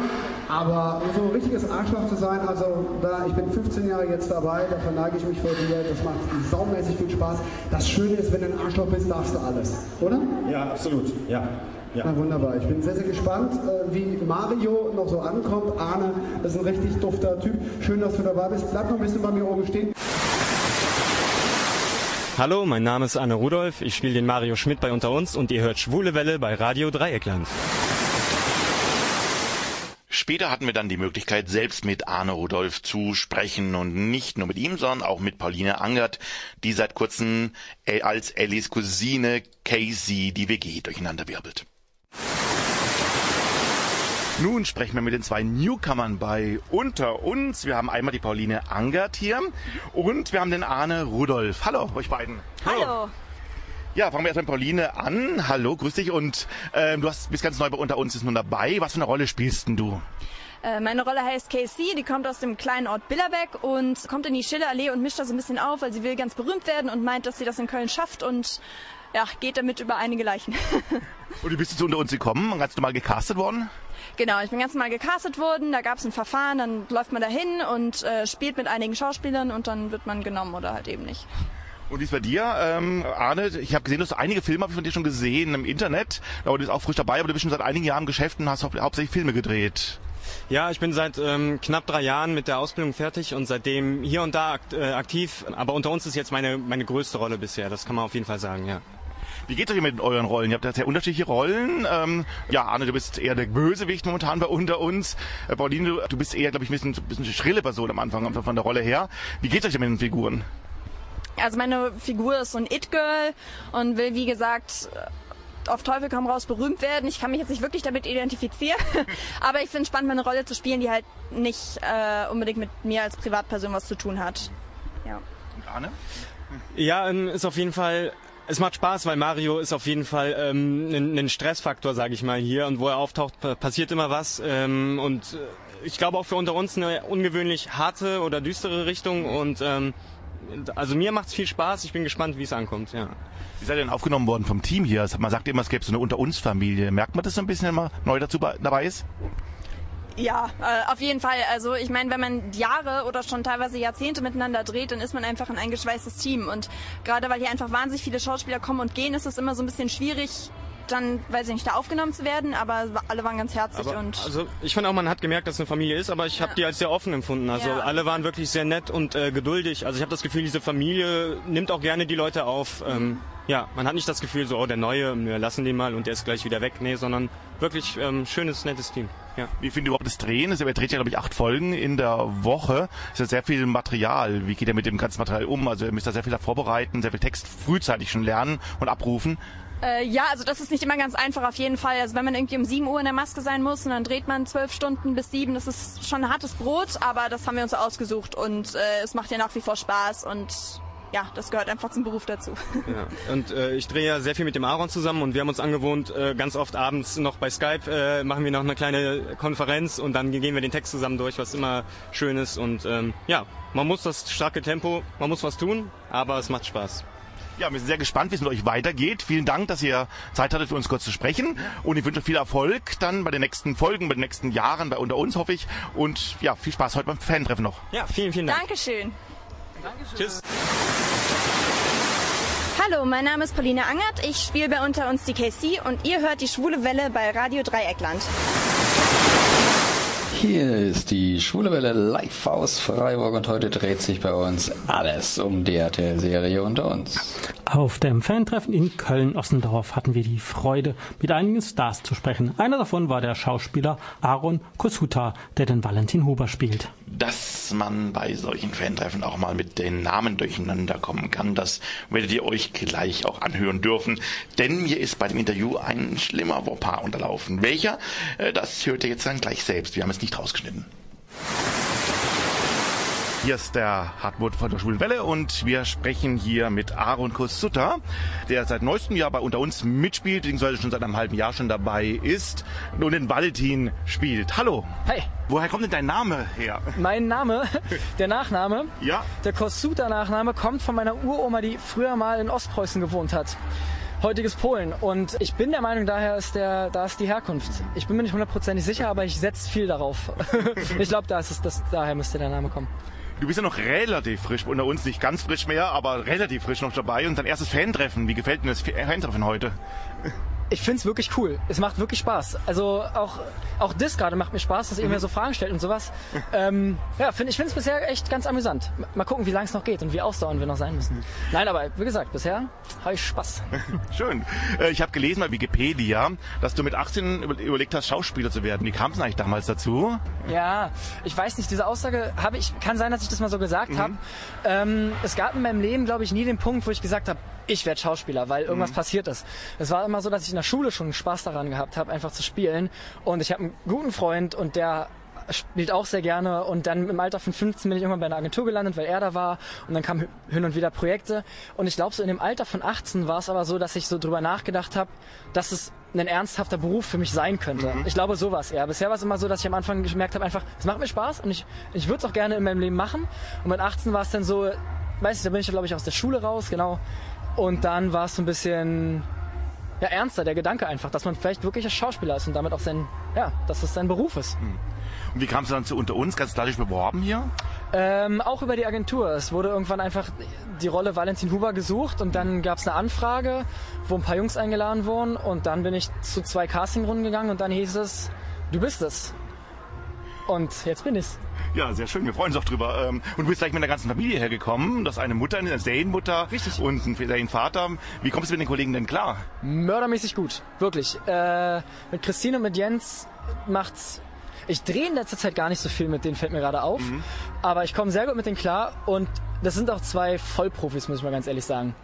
Aber so ein richtiges Arschloch zu sein, also da, ich bin 15 Jahre jetzt dabei, da verneige ich mich vor dir, das macht saumäßig viel Spaß. Das Schöne ist, wenn du ein Arschloch bist, darfst du alles, oder? Ja, absolut. Ja. Ja. Na, wunderbar. Ich bin sehr, sehr gespannt, äh, wie Mario noch so ankommt. Arne ist ein richtig dufter Typ. Schön, dass du dabei bist. Bleib noch ein bisschen bei mir oben stehen. Hallo, mein Name ist Anne Rudolph, ich spiele den Mario Schmidt bei Unter uns und ihr hört Schwule Welle bei Radio Dreieckland. Später hatten wir dann die Möglichkeit, selbst mit Arne Rudolf zu sprechen und nicht nur mit ihm, sondern auch mit Pauline Angert, die seit kurzem äh, als Ellis Cousine Casey die WG durcheinander wirbelt. Nun sprechen wir mit den zwei Newcomern bei Unter uns. Wir haben einmal die Pauline Angert hier und wir haben den Arne Rudolf. Hallo, euch beiden. Hallo. Ja, fangen wir erst mit Pauline an. Hallo, grüß dich. Und äh, du hast, bist ganz neu bei Unter uns, ist nun dabei. Was für eine Rolle spielst denn du? Äh, meine Rolle heißt Casey, die kommt aus dem kleinen Ort Billerbeck und kommt in die Schillerallee und mischt da so ein bisschen auf, weil sie will ganz berühmt werden und meint, dass sie das in Köln schafft und ja, geht damit über einige Leichen. [laughs] und du bist jetzt unter uns gekommen, ganz normal gecastet worden? Genau, ich bin ganz normal gecastet worden, da gab es ein Verfahren, dann läuft man dahin und äh, spielt mit einigen Schauspielern und dann wird man genommen oder halt eben nicht. Und wie ist bei dir, ähm, Arne? Ich habe gesehen, du hast einige Filme ich von dir schon gesehen im Internet. Da du bist auch frisch dabei, aber du bist schon seit einigen Jahren im Geschäft und hast hau hauptsächlich Filme gedreht. Ja, ich bin seit ähm, knapp drei Jahren mit der Ausbildung fertig und seitdem hier und da akt äh, aktiv. Aber unter uns ist jetzt meine, meine größte Rolle bisher, das kann man auf jeden Fall sagen, ja. Wie geht's euch mit euren Rollen? Ihr habt ja sehr unterschiedliche Rollen. Ähm, ja, Arne, du bist eher der Bösewicht momentan bei unter uns. Äh, Pauline, du, du bist eher, glaube ich, ein bisschen, ein bisschen schrille Person am Anfang von der Rolle her. Wie geht's euch denn mit den Figuren? Also meine Figur ist so ein It-Girl und will, wie gesagt, auf Teufel komm raus berühmt werden. Ich kann mich jetzt nicht wirklich damit identifizieren, [laughs] aber ich finde es spannend, meine Rolle zu spielen, die halt nicht äh, unbedingt mit mir als Privatperson was zu tun hat. Ja. Und Arne? Ja, ähm, ist auf jeden Fall es macht Spaß, weil Mario ist auf jeden Fall ähm, ein, ein Stressfaktor, sage ich mal hier. Und wo er auftaucht, passiert immer was. Ähm, und äh, ich glaube auch für unter uns eine ungewöhnlich harte oder düstere Richtung. Und ähm, also mir macht es viel Spaß. Ich bin gespannt, wie es ankommt. Ja. Wie seid ihr denn aufgenommen worden vom Team hier? Man sagt immer, es gäbe so eine Unter uns Familie. Merkt man das so ein bisschen, wenn man neu dazu dabei ist? Ja, äh, auf jeden Fall. Also ich meine, wenn man Jahre oder schon teilweise Jahrzehnte miteinander dreht, dann ist man einfach ein eingeschweißtes Team. Und gerade weil hier einfach wahnsinnig viele Schauspieler kommen und gehen, ist es immer so ein bisschen schwierig, dann, weiß ich nicht, da aufgenommen zu werden, aber alle waren ganz herzlich aber, und. Also ich finde auch, man hat gemerkt, dass es eine Familie ist, aber ich habe die als sehr offen empfunden. Also ja. alle waren wirklich sehr nett und äh, geduldig. Also ich habe das Gefühl, diese Familie nimmt auch gerne die Leute auf. Ähm, ja, man hat nicht das Gefühl, so, oh, der Neue, wir lassen den mal und der ist gleich wieder weg. Nee, sondern wirklich ähm, schönes, nettes Team. Ja. Wie findet ihr überhaupt das Drehen? Also, er dreht ja, glaube ich, acht Folgen in der Woche. Das ist ja sehr viel Material. Wie geht er mit dem ganzen Material um? Also, er müsste da sehr viel vorbereiten, sehr viel Text frühzeitig schon lernen und abrufen. Äh, ja, also das ist nicht immer ganz einfach auf jeden Fall. Also wenn man irgendwie um 7 Uhr in der Maske sein muss und dann dreht man zwölf Stunden bis sieben, das ist schon ein hartes Brot, aber das haben wir uns ausgesucht und äh, es macht ja nach wie vor Spaß und ja, das gehört einfach zum Beruf dazu. [laughs] Ja, und äh, ich drehe ja sehr viel mit dem Aaron zusammen und wir haben uns angewohnt, äh, ganz oft abends noch bei Skype äh, machen wir noch eine kleine Konferenz und dann gehen wir den Text zusammen durch, was immer schön ist. Und ähm, ja, man muss das starke Tempo, man muss was tun, aber es macht Spaß. Ja, wir sind sehr gespannt, wie es mit euch weitergeht. Vielen Dank, dass ihr Zeit hattet, für uns kurz zu sprechen. Und ich wünsche viel Erfolg dann bei den nächsten Folgen, bei den nächsten Jahren, bei unter uns, hoffe ich. Und ja, viel Spaß heute beim Fan-Treffen noch. Ja, vielen, vielen Dank. Dankeschön. Dankeschön. Tschüss. Hallo, mein Name ist Pauline Angert. Ich spiele bei unter uns die KC und ihr hört die schwule Welle bei Radio Dreieckland. Hier ist die Schwule Welle live aus Freiburg und heute dreht sich bei uns alles um die RTL-Serie unter uns. Auf dem Fantreffen in Köln-Ossendorf hatten wir die Freude, mit einigen Stars zu sprechen. Einer davon war der Schauspieler Aaron Kosuta, der den Valentin Huber spielt. Dass man bei solchen Fantreffen auch mal mit den Namen durcheinander kommen kann, das werdet ihr euch gleich auch anhören dürfen. Denn mir ist bei dem Interview ein schlimmer Fauxpas unterlaufen. Welcher? Äh, das hört ihr jetzt dann gleich selbst. Wir haben es nicht rausgeschnitten. Hier ist der Hartmut von der Schwulen Welle und wir sprechen hier mit Aaron Kosutter, der seit neuestem Jahr bei unter uns mitspielt, beziehungsweise schon seit einem halben Jahr schon dabei ist und den Valentin spielt. Hallo. Hi. Woher kommt denn dein Name her? Mein Name, [laughs] der Nachname, ja. der Kosuter-Nachname kommt von meiner Uroma, die früher mal in Ostpreußen gewohnt hat heutiges Polen. Und ich bin der Meinung, daher ist der, da ist die Herkunft. Ich bin mir nicht hundertprozentig sicher, aber ich setze viel darauf. [laughs] ich glaube, da ist es, das, daher müsste der Name kommen. Du bist ja noch relativ frisch unter uns, nicht ganz frisch mehr, aber relativ frisch noch dabei und dein erstes Fantreffen. Wie gefällt dir das Fantreffen heute? ich find's wirklich cool. Es macht wirklich Spaß. Also auch, auch das gerade macht mir Spaß, dass ihr Mhm. mir so Fragen stellt und sowas. [laughs] ähm, ja, find, ich finde es bisher echt ganz amüsant. Mal gucken, wie lange es noch geht und wie ausdauernd wir noch sein müssen. Nein, aber wie gesagt, bisher habe ich Spaß. [laughs] Schön. Äh, Ich habe gelesen bei Wikipedia, dass du mit 18 über- überlegt hast, Schauspieler zu werden. Wie kam es eigentlich damals dazu? Ja, ich weiß nicht, diese Aussage habe ich, kann sein, dass ich das mal so gesagt Mhm. habe. Ähm, es gab in meinem Leben, glaube ich, nie den Punkt, wo ich gesagt habe, ich werde Schauspieler, weil irgendwas Mhm. passiert ist. Es war immer so, dass ich in der Schule schon Spaß daran gehabt habe, einfach zu spielen. Und ich habe einen guten Freund und der spielt auch sehr gerne. Und dann im Alter von 15 bin ich irgendwann bei einer Agentur gelandet, weil er da war. Und dann kamen hin und wieder Projekte. Und ich glaube so in dem Alter von 18 war es aber so, dass ich so drüber nachgedacht habe, dass es ein ernsthafter Beruf für mich sein könnte. Ich glaube sowas eher. Bisher war es immer so, dass ich am Anfang gemerkt habe, einfach, es macht mir Spaß und ich, ich würde es auch gerne in meinem Leben machen. Und mit 18 war es dann so, weiß ich, da bin ich glaube ich aus der Schule raus, genau. Und dann war es so ein bisschen ja, ernster, der Gedanke einfach, dass man vielleicht wirklich ein Schauspieler ist und damit auch sein, ja, dass es sein Beruf ist. Und wie kamst du dann zu unter uns? Ganz klassisch beworben hier? Ähm, auch über die Agentur. Es wurde irgendwann einfach die Rolle Valentin Huber gesucht und dann gab es eine Anfrage, wo ein paar Jungs eingeladen wurden und dann bin ich zu zwei Castingrunden gegangen und dann hieß es, du bist es. Und jetzt bin ich's. Ja, sehr schön. Wir freuen uns auch drüber. Ähm, Und du bist gleich mit der ganzen Familie hergekommen. Das ist eine Mutter, eine Serienmutter und ein Serienvater. Wie kommst du mit den Kollegen denn klar? Mördermäßig gut, wirklich. Äh, mit Christine und mit Jens macht's. Ich drehe in letzter Zeit gar nicht so viel mit denen, fällt mir gerade auf. Aber ich komme sehr gut mit denen klar und das sind auch zwei Vollprofis, muss ich mal ganz ehrlich sagen.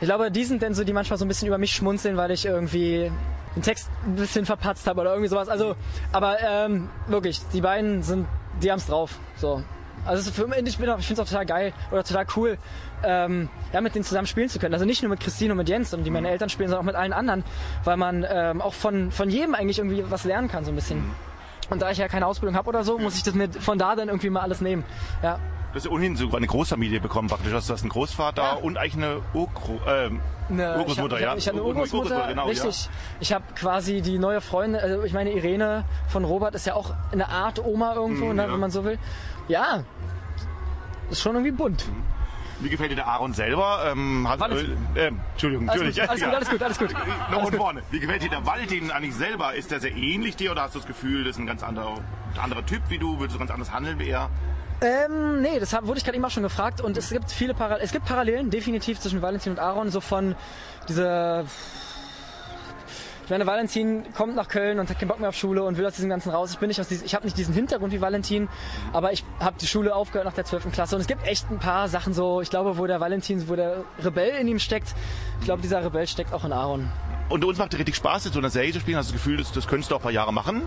Ich glaube, die sind denn so, die manchmal so ein bisschen über mich schmunzeln, weil ich irgendwie den Text ein bisschen verpatzt habe oder irgendwie sowas. Also, aber ähm, wirklich, die beiden sind, die haben's drauf. So. Also es für mich, ich, bin auch- ich finde es auch total geil oder total cool, ähm, ja, mit denen zusammen spielen zu können. Also nicht nur mit Christine und mit Jens und die meine Eltern spielen, sondern auch mit allen anderen, weil man ähm, auch von, von jedem eigentlich irgendwie was lernen kann, so ein bisschen. Und da ich ja keine Ausbildung habe oder so, muss ich das mir von da dann irgendwie mal alles nehmen. Ja. Du hast ja ohnehin sogar eine Großfamilie bekommen praktisch. Du hast einen Großvater und eigentlich eine Urgro ähm, Eine, Urgroßmutter, ich hab, ja? Ich habe eine Urgroßmutter, genau, richtig. Ich habe quasi die neue Freundin, also ich meine Irene von Robert ist ja auch eine Art Oma irgendwo, Mhm, ne, ja. wenn man so will. Ja, ist schon irgendwie bunt. Ja. Wie gefällt dir der Aaron selber? Ähm, hat, äh, äh, Entschuldigung, Alles natürlich. gut, alles gut, alles gut, alles gut. [laughs] Noch gut. vorne. Wie gefällt dir der Valentin eigentlich selber? Ist der sehr ähnlich dir oder hast du das Gefühl, das ist ein ganz anderer, anderer Typ wie du? Würdest du ganz anders handeln wie er? Ähm, nee, das wurde ich gerade auch schon gefragt und es gibt viele Paral es gibt Parallelen definitiv zwischen Valentin und Aaron, so von dieser ich meine, Valentin kommt nach Köln und hat keinen Bock mehr auf Schule und will aus diesem Ganzen raus. Ich bin nicht aus diesem, ich habe nicht diesen Hintergrund wie Valentin, aber ich habe die Schule aufgehört nach der 12. Klasse und es gibt echt ein paar Sachen so, ich glaube, wo der Valentin, wo der Rebell in ihm steckt, ich glaube, dieser Rebell steckt auch in Aaron. Und uns macht richtig Spaß, jetzt so eine Serie zu spielen. Hast du das Gefühl, das, das könntest du auch ein paar Jahre machen?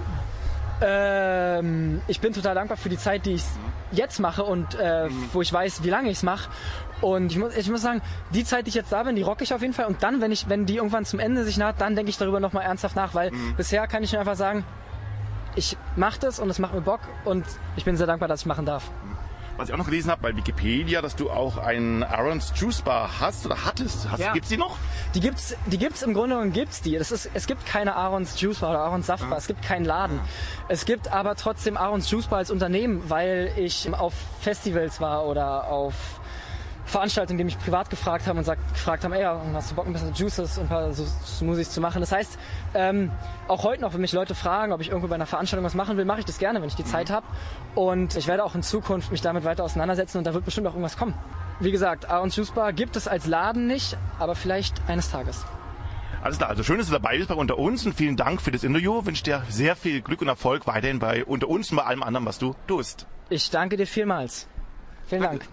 Ähm, ich bin total dankbar für die Zeit, die ich jetzt mache und äh, wo ich weiß, wie lange ich es mache. Und ich muss, ich muss sagen, die Zeit, die ich jetzt da bin, die rocke ich auf jeden Fall. Und dann, wenn ich, wenn die irgendwann zum Ende sich naht, dann denke ich darüber nochmal ernsthaft nach, weil bisher kann ich nur einfach sagen, ich mache das und es macht mir Bock und ich bin sehr dankbar, dass ich machen darf. Was ich auch noch gelesen habe bei Wikipedia, dass du auch einen Aaron's Juice Bar hast oder hattest. Hast, Ja. Gibt's die noch? Die gibt's, die gibt's im Grunde genommen gibt's die. Das ist, es gibt keine Aarons Juice Bar oder Aarons Saft Bar. Es gibt keinen Laden. Es gibt aber trotzdem Aarons Juice Bar als Unternehmen, weil ich auf Festivals war oder auf Veranstaltungen, die mich privat gefragt haben und sagt, gefragt haben, ey, hast du Bock ein bisschen Juices und ein paar so Smoothies zu machen? Das heißt, ähm, auch heute noch, wenn mich Leute fragen, ob ich irgendwo bei einer Veranstaltung was machen will, mache ich das gerne, wenn ich die Zeit habe. Und ich werde auch in Zukunft mich damit weiter auseinandersetzen und da wird bestimmt auch irgendwas kommen. Wie gesagt, Aarons Juice Bar gibt es als Laden nicht, aber vielleicht eines Tages. Alles klar, also schön, dass du dabei bist bei Unter uns und vielen Dank für das Interview. Wünsche dir sehr viel Glück und Erfolg weiterhin bei Unter uns und bei allem anderen, was du tust. Ich danke dir vielmals. Vielen Dank.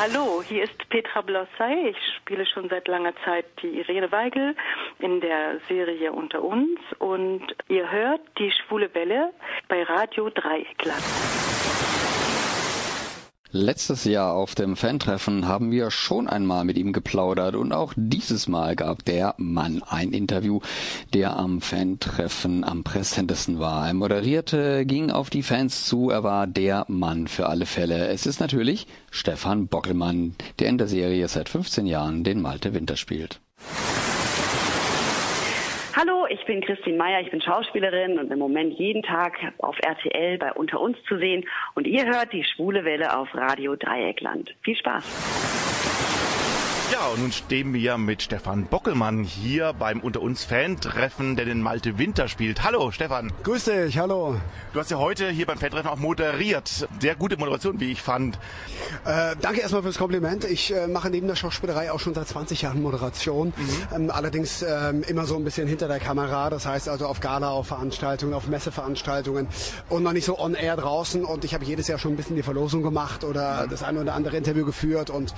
Hallo, hier ist Petra Blossay. Ich spiele schon seit langer Zeit die Irene Weigel in der Serie Unter uns und ihr hört die Schwule Welle bei Radio Dreieckland. Letztes Jahr auf dem Fan-Treffen haben wir schon einmal mit ihm geplaudert und auch dieses Mal gab der Mann ein Interview, der am Fan-Treffen am präsentesten war. Er moderierte, ging auf die Fans zu, er war der Mann für alle Fälle. Es ist natürlich Stefan Bockelmann, der in der Serie seit 15 Jahren den Malte Winter spielt. Ich bin Christine Meyer, ich bin Schauspielerin und im Moment jeden Tag auf RTL bei Unter uns zu sehen. Und ihr hört die Schwule Welle auf Radio Dreieckland. Viel Spaß. Ja, und nun stehen wir mit Stefan Bockelmann hier beim Unter uns Fan-Treffen, der den Malte Winter spielt. Hallo, Stefan. Grüß dich, hallo. Du hast ja heute hier beim Fan-Treffen auch moderiert. Sehr gute Moderation, wie ich fand. Äh, danke erstmal fürs Kompliment. Ich äh, mache neben der Schauspielerei auch schon seit 20 Jahren Moderation. Mhm. Ähm, allerdings ähm, immer so ein bisschen hinter der Kamera. Das heißt also auf Gala, auf Veranstaltungen, auf Messeveranstaltungen und noch nicht so on air draußen. Und ich habe jedes Jahr schon ein bisschen die Verlosung gemacht oder das eine oder andere Interview geführt und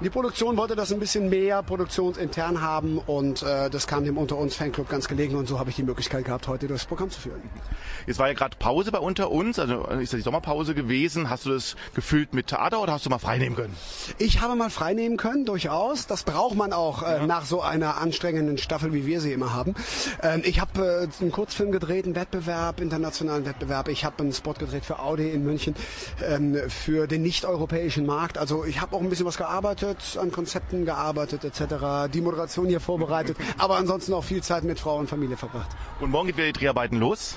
die Produktion wollte das ein bisschen mehr produktionsintern haben und äh, das kam dem Unter uns Fanclub ganz gelegen und so habe ich die Möglichkeit gehabt, heute das Programm zu führen. Jetzt war ja gerade Pause bei Unter uns, also ist das die Sommerpause gewesen. Hast du das gefüllt mit Theater oder hast du mal frei nehmen können? Ich habe mal frei nehmen können, durchaus. Das braucht man auch äh, ja. nach so einer anstrengenden Staffel, wie wir sie immer haben. Ähm, ich habe äh, einen Kurzfilm gedreht, einen Wettbewerb, internationalen Wettbewerb. Ich habe einen Spot gedreht für Audi in München ähm, für den nicht-europäischen Markt. Also ich habe auch ein bisschen was gearbeitet gearbeitet, an Konzepten gearbeitet etc., die Moderation hier vorbereitet, aber ansonsten auch viel Zeit mit Frau und Familie verbracht. Und morgen geht wieder die Dreharbeiten los?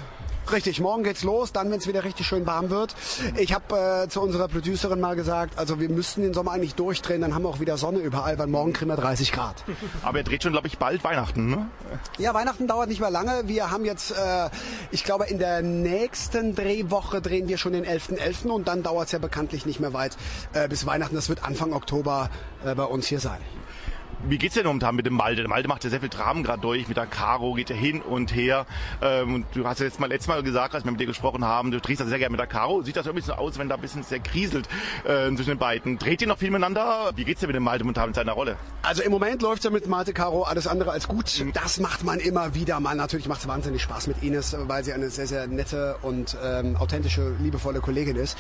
Richtig, morgen geht's los, dann, wenn es wieder richtig schön warm wird. Ich habe äh, zu unserer Producerin mal gesagt, also wir müssten den Sommer eigentlich durchdrehen, dann haben wir auch wieder Sonne überall, weil morgen kriegen wir 30 Grad. [laughs] Aber ihr dreht schon, glaube ich, bald Weihnachten, ne? Ja, Weihnachten dauert nicht mehr lange. Wir haben jetzt, äh, ich glaube, in der nächsten Drehwoche drehen wir schon den 11.11. .11. und dann dauert es ja bekanntlich nicht mehr weit äh, bis Weihnachten. Das wird Anfang Oktober äh, bei uns hier sein. Wie geht's denn momentan mit dem Malte? Der Malte macht ja sehr viel Dramen gerade durch. Mit der Caro geht er hin und her. Ähm, und du hast ja jetzt mal letztes Mal gesagt, als wir mit dir gesprochen haben, du drehst das sehr gerne mit der Caro. Sieht das irgendwie so aus, wenn da ein bisschen sehr kriselt äh, zwischen den beiden. Dreht ihr noch viel miteinander? Wie geht's dir mit dem Malte momentan in seiner Rolle? Also im Moment läuft's ja mit Malte Caro alles andere als gut. Mhm. Das macht man immer wieder mal. Natürlich macht's wahnsinnig Spaß mit Ines, weil sie eine sehr, sehr nette und ähm, authentische, liebevolle Kollegin ist.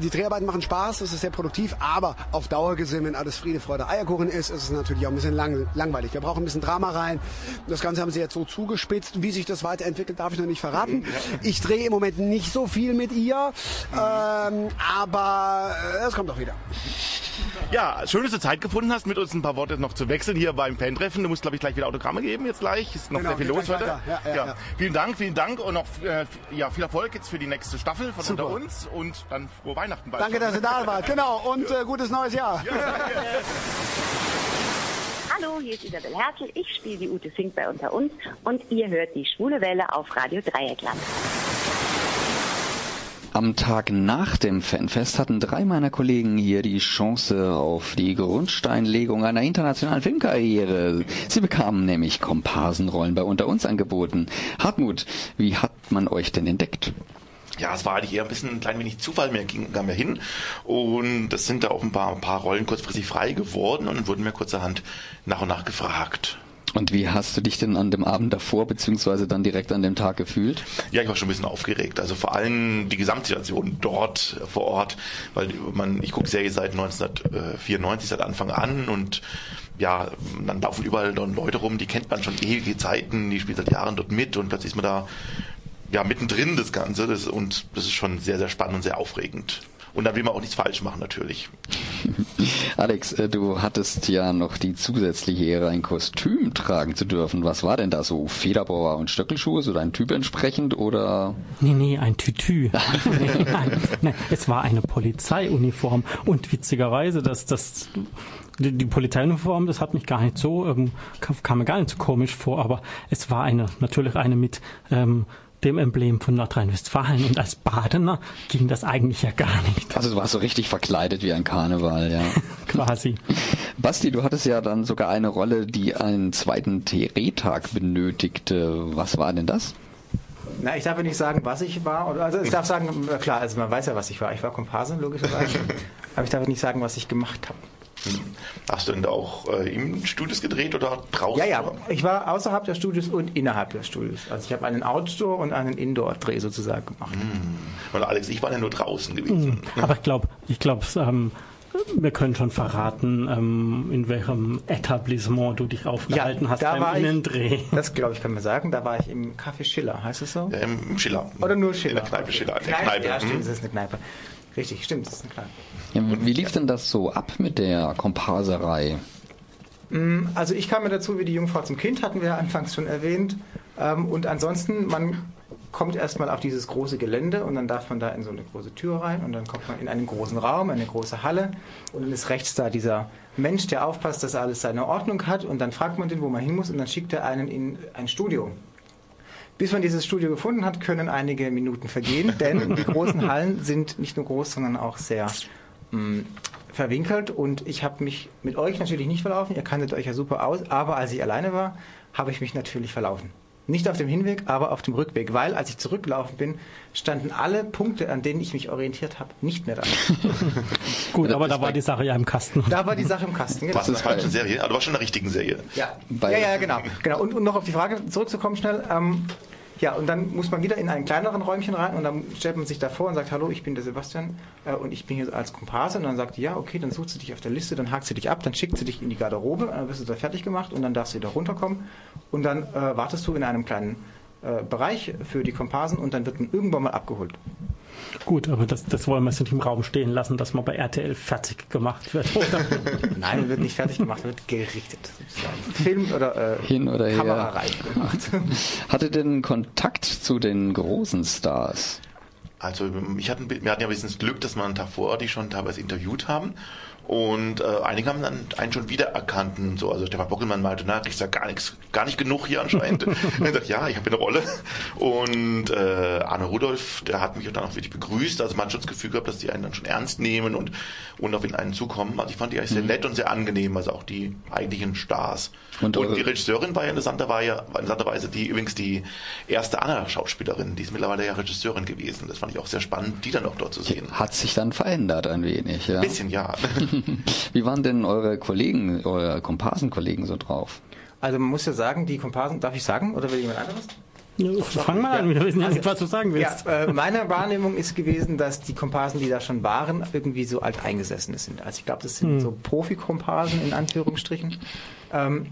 Die Dreharbeiten machen Spaß, es ist sehr produktiv, aber auf Dauer gesehen, wenn alles Friede, Freude, Eierkuchen ist, ist es natürlich auch ein bisschen lang, langweilig. Wir brauchen ein bisschen Drama rein. Das Ganze haben sie jetzt so zugespitzt. Wie sich das weiterentwickelt, darf ich noch nicht verraten. Ich drehe im Moment nicht so viel mit ihr, ähm, aber äh, es kommt auch wieder. Ja, schön, dass du Zeit gefunden hast, mit uns ein paar Worte noch zu wechseln hier beim Fan-Treffen. Du musst, glaube ich, gleich wieder Autogramme geben jetzt gleich. Ist noch genau, sehr viel los heute. Ja, ja, ja. Vielen Dank, vielen Dank und noch äh, ja, viel Erfolg jetzt für die nächste Staffel von Super. Unter uns und dann frohe Weihnachten bald. Danke, schon. dass ihr da wart. Genau, und äh, gutes neues Jahr. Hallo, hier ist Isabel Hertel. Ich spiele die Ute Fink bei Unter uns und ihr hört die Schwule Welle auf Radio Dreieckland. Am Tag nach dem Fanfest hatten drei meiner Kollegen hier die Chance auf die Grundsteinlegung einer internationalen Filmkarriere. Sie bekamen nämlich Komparsenrollen bei Unter uns angeboten. Hartmut, wie hat man euch denn entdeckt? Ja, es war eigentlich eher ein bisschen ein klein wenig Zufall. Wir gingen da mehr hin und es sind da auch ein paar, ein paar Rollen kurzfristig frei geworden und wurden mir kurzerhand nach und nach gefragt. Und wie hast du dich denn an dem Abend davor beziehungsweise dann direkt an dem Tag gefühlt? Ja, ich war schon ein bisschen aufgeregt. Also vor allem die Gesamtsituation dort vor Ort, weil man, ich gucke Serie seit 1994, seit Anfang an und ja, dann laufen überall Leute rum, die kennt man schon ewige Zeiten, die spielt seit Jahren dort mit und plötzlich ist man da ja mittendrin das Ganze das, und das ist schon sehr, sehr spannend und sehr aufregend. Und da will man auch nichts falsch machen, natürlich. [laughs] Alex, äh, du hattest ja noch die zusätzliche Ehre, ein Kostüm tragen zu dürfen. Was war denn da so? Federbauer und Stöckelschuhe, so dein Typ entsprechend oder? Nee, nee, ein Tütü. nee, [laughs] nein, nein, es war eine Polizeiuniform. Und witzigerweise, dass das die, die Polizeiuniform, das hat mich gar nicht so, ähm, kam, kam, mir gar nicht so komisch vor, aber es war eine, natürlich eine mit ähm, dem Emblem von Nordrhein-Westfalen und als Badener ging das eigentlich ja gar nicht. Also du warst so richtig verkleidet wie ein Karneval, ja. [laughs] Quasi. Basti, du hattest ja dann sogar eine Rolle, die einen zweiten Drehtag benötigte. Was war denn das? Na, ich darf ja nicht sagen, was ich war. Also ich darf sagen, klar, also man weiß ja, was ich war. Ich war Komparsin, logischerweise. [laughs] Aber ich darf nicht sagen, was ich gemacht habe. Hast du denn da auch äh, im Studios gedreht oder draußen? Ja, ja. Ich war außerhalb der Studios und innerhalb der Studios. Also ich habe einen Outdoor- und einen Indoor-Dreh sozusagen gemacht. Mhm. Weil Alex, ich war ja nur draußen gewesen. Mhm. Aber ich glaube, ich glaube, ähm, wir können schon verraten, ähm, in welchem Etablissement du dich aufgehalten ja, hast da beim war Innendreh. Ich, das glaube ich, kann man sagen. Da war ich im Café Schiller, heißt es so? Ja, im Schiller. Oder nur Schiller? In der Kneipe Schiller. In der Kneipe, Ja, stimmt, mhm. das ist eine Kneipe. Richtig, stimmt, das ist eine Kneipe. Ja, wie lief denn das so ab mit der Komparserei? Mm, also ich kam mir dazu wie die Jungfrau zum Kind, hatten wir anfangs schon erwähnt. Ähm, und ansonsten, man kommt erstmal auf dieses große Gelände und dann darf man da in so eine große Tür rein und dann kommt man in einen großen Raum, eine große Halle und dann ist rechts da dieser Mensch, der aufpasst, dass alles seine Ordnung hat und dann fragt man den, wo man hin muss und dann schickt er einen in ein Studio. Bis man dieses Studio gefunden hat, können einige Minuten vergehen, [laughs] denn die großen Hallen sind nicht nur groß, sondern auch sehr mh, verwinkelt und ich habe mich mit euch natürlich nicht verlaufen, ihr kanntet euch ja super aus, aber als ich alleine war, habe ich mich natürlich verlaufen. Nicht auf dem Hinweg, aber auf dem Rückweg, weil als ich zurückgelaufen bin, standen alle Punkte, an denen ich mich orientiert habe, nicht mehr da. [laughs] Gut, aber da war die Sache ja im Kasten. Da war die Sache im Kasten, genau. Was ist falsche Serie? Aber du warst schon in der richtigen Serie. Ja, ja, ja, genau. genau. Und, und noch auf die Frage zurückzukommen schnell. Ähm, ja, und dann muss man wieder in einen kleineren Räumchen rein und dann stellt man sich davor und sagt, hallo, ich bin der Sebastian äh, und ich bin hier als Komparse. Und dann sagt die, ja, okay, dann sucht sie dich auf der Liste, dann hakt sie dich ab, dann schickt sie dich in die Garderobe, dann wirst du da fertig gemacht und dann darfst du wieder runterkommen. Und dann äh, wartest du in einem kleinen äh, Bereich für die Komparsen und dann wird man irgendwann mal abgeholt. Gut, aber das, das wollen wir jetzt nicht im Raum stehen lassen, dass man bei RTL fertig gemacht wird, oder? [laughs] Nein, wird nicht fertig gemacht, wird gerichtet. Film oder, äh, Hin oder her. Kamerareich gemacht. Hatte denn Kontakt zu den großen Stars? Also ich hatten, wir hatten ja ein bisschen das Glück, dass wir einen Tag vorher die schon teilweise interviewt haben. Und äh, einige haben dann einen schon wiedererkannt. So. Also Stefan Bockelmann meinte, na, ich sag gar nichts, gar nicht genug hier anscheinend. und [laughs] ich dachte, ja, ich habe eine Rolle. Und äh, Arne Rudolf, der hat mich dann auch wirklich begrüßt. Also man hat schon das Gefühl gehabt, dass die einen dann schon ernst nehmen und, und auf ihn einen zukommen. Also ich fand die eigentlich sehr Mhm. nett und sehr angenehm, also auch die eigentlichen Stars. Und Und, die Regisseurin war ja interessanterweise, war interessanterweise die übrigens die erste Anna-Schauspielerin. Die ist mittlerweile ja Regisseurin gewesen. Das fand ich auch sehr spannend, die dann auch dort zu sehen. Hat sich dann verändert ein wenig, ja? Ein bisschen, ja. [laughs] Wie waren denn eure Kollegen, eure Komparsenkollegen so drauf? Also man muss ja sagen, die Komparsen, darf ich sagen, oder will jemand anderes? Ja, fang mal an, wir wissen ja nicht, was du sagen willst. Ja, äh, meine Wahrnehmung ist gewesen, dass die Komparsen, die da schon waren, irgendwie so alt eingesessene sind. Also ich glaube, das sind Hm. so Profi-Komparsen in Anführungsstrichen. Ähm,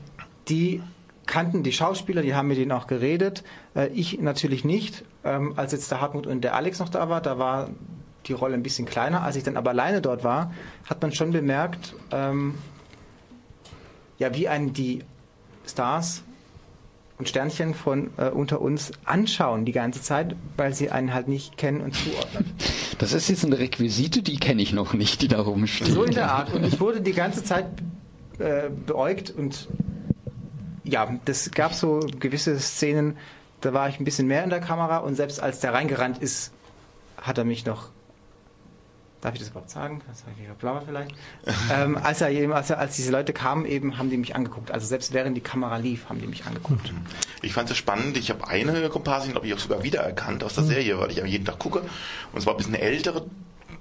die kannten die Schauspieler, die haben mit denen auch geredet. Äh, ich natürlich nicht. Ähm, als jetzt der Hartmut und der Alex noch da war, da war die Rolle ein bisschen kleiner. Als ich dann aber alleine dort war, hat man schon bemerkt, ähm, ja, wie einen die Stars und Sternchen von äh, unter uns anschauen die ganze Zeit, weil sie einen halt nicht kennen und zuordnen. [laughs] Das ist jetzt eine Requisite, die kenne ich noch nicht, die da rumsteht. So in der Art. Und ich wurde die ganze Zeit äh, beäugt und ja, das gab so gewisse Szenen, da war ich ein bisschen mehr in der Kamera und selbst als der reingerannt ist, hat er mich noch. Darf ich das überhaupt sagen? Das habe ich verplaudert vielleicht. [laughs] ähm, als, er eben, als, er, als diese Leute kamen, eben haben die mich angeguckt. Also selbst während die Kamera lief, haben die mich angeguckt. Ich fand es spannend. Ich habe eine Komparsin, glaube ich, auch sogar wiedererkannt aus der Serie, weil ich ja jeden Tag gucke. Und es war ein bisschen eine ältere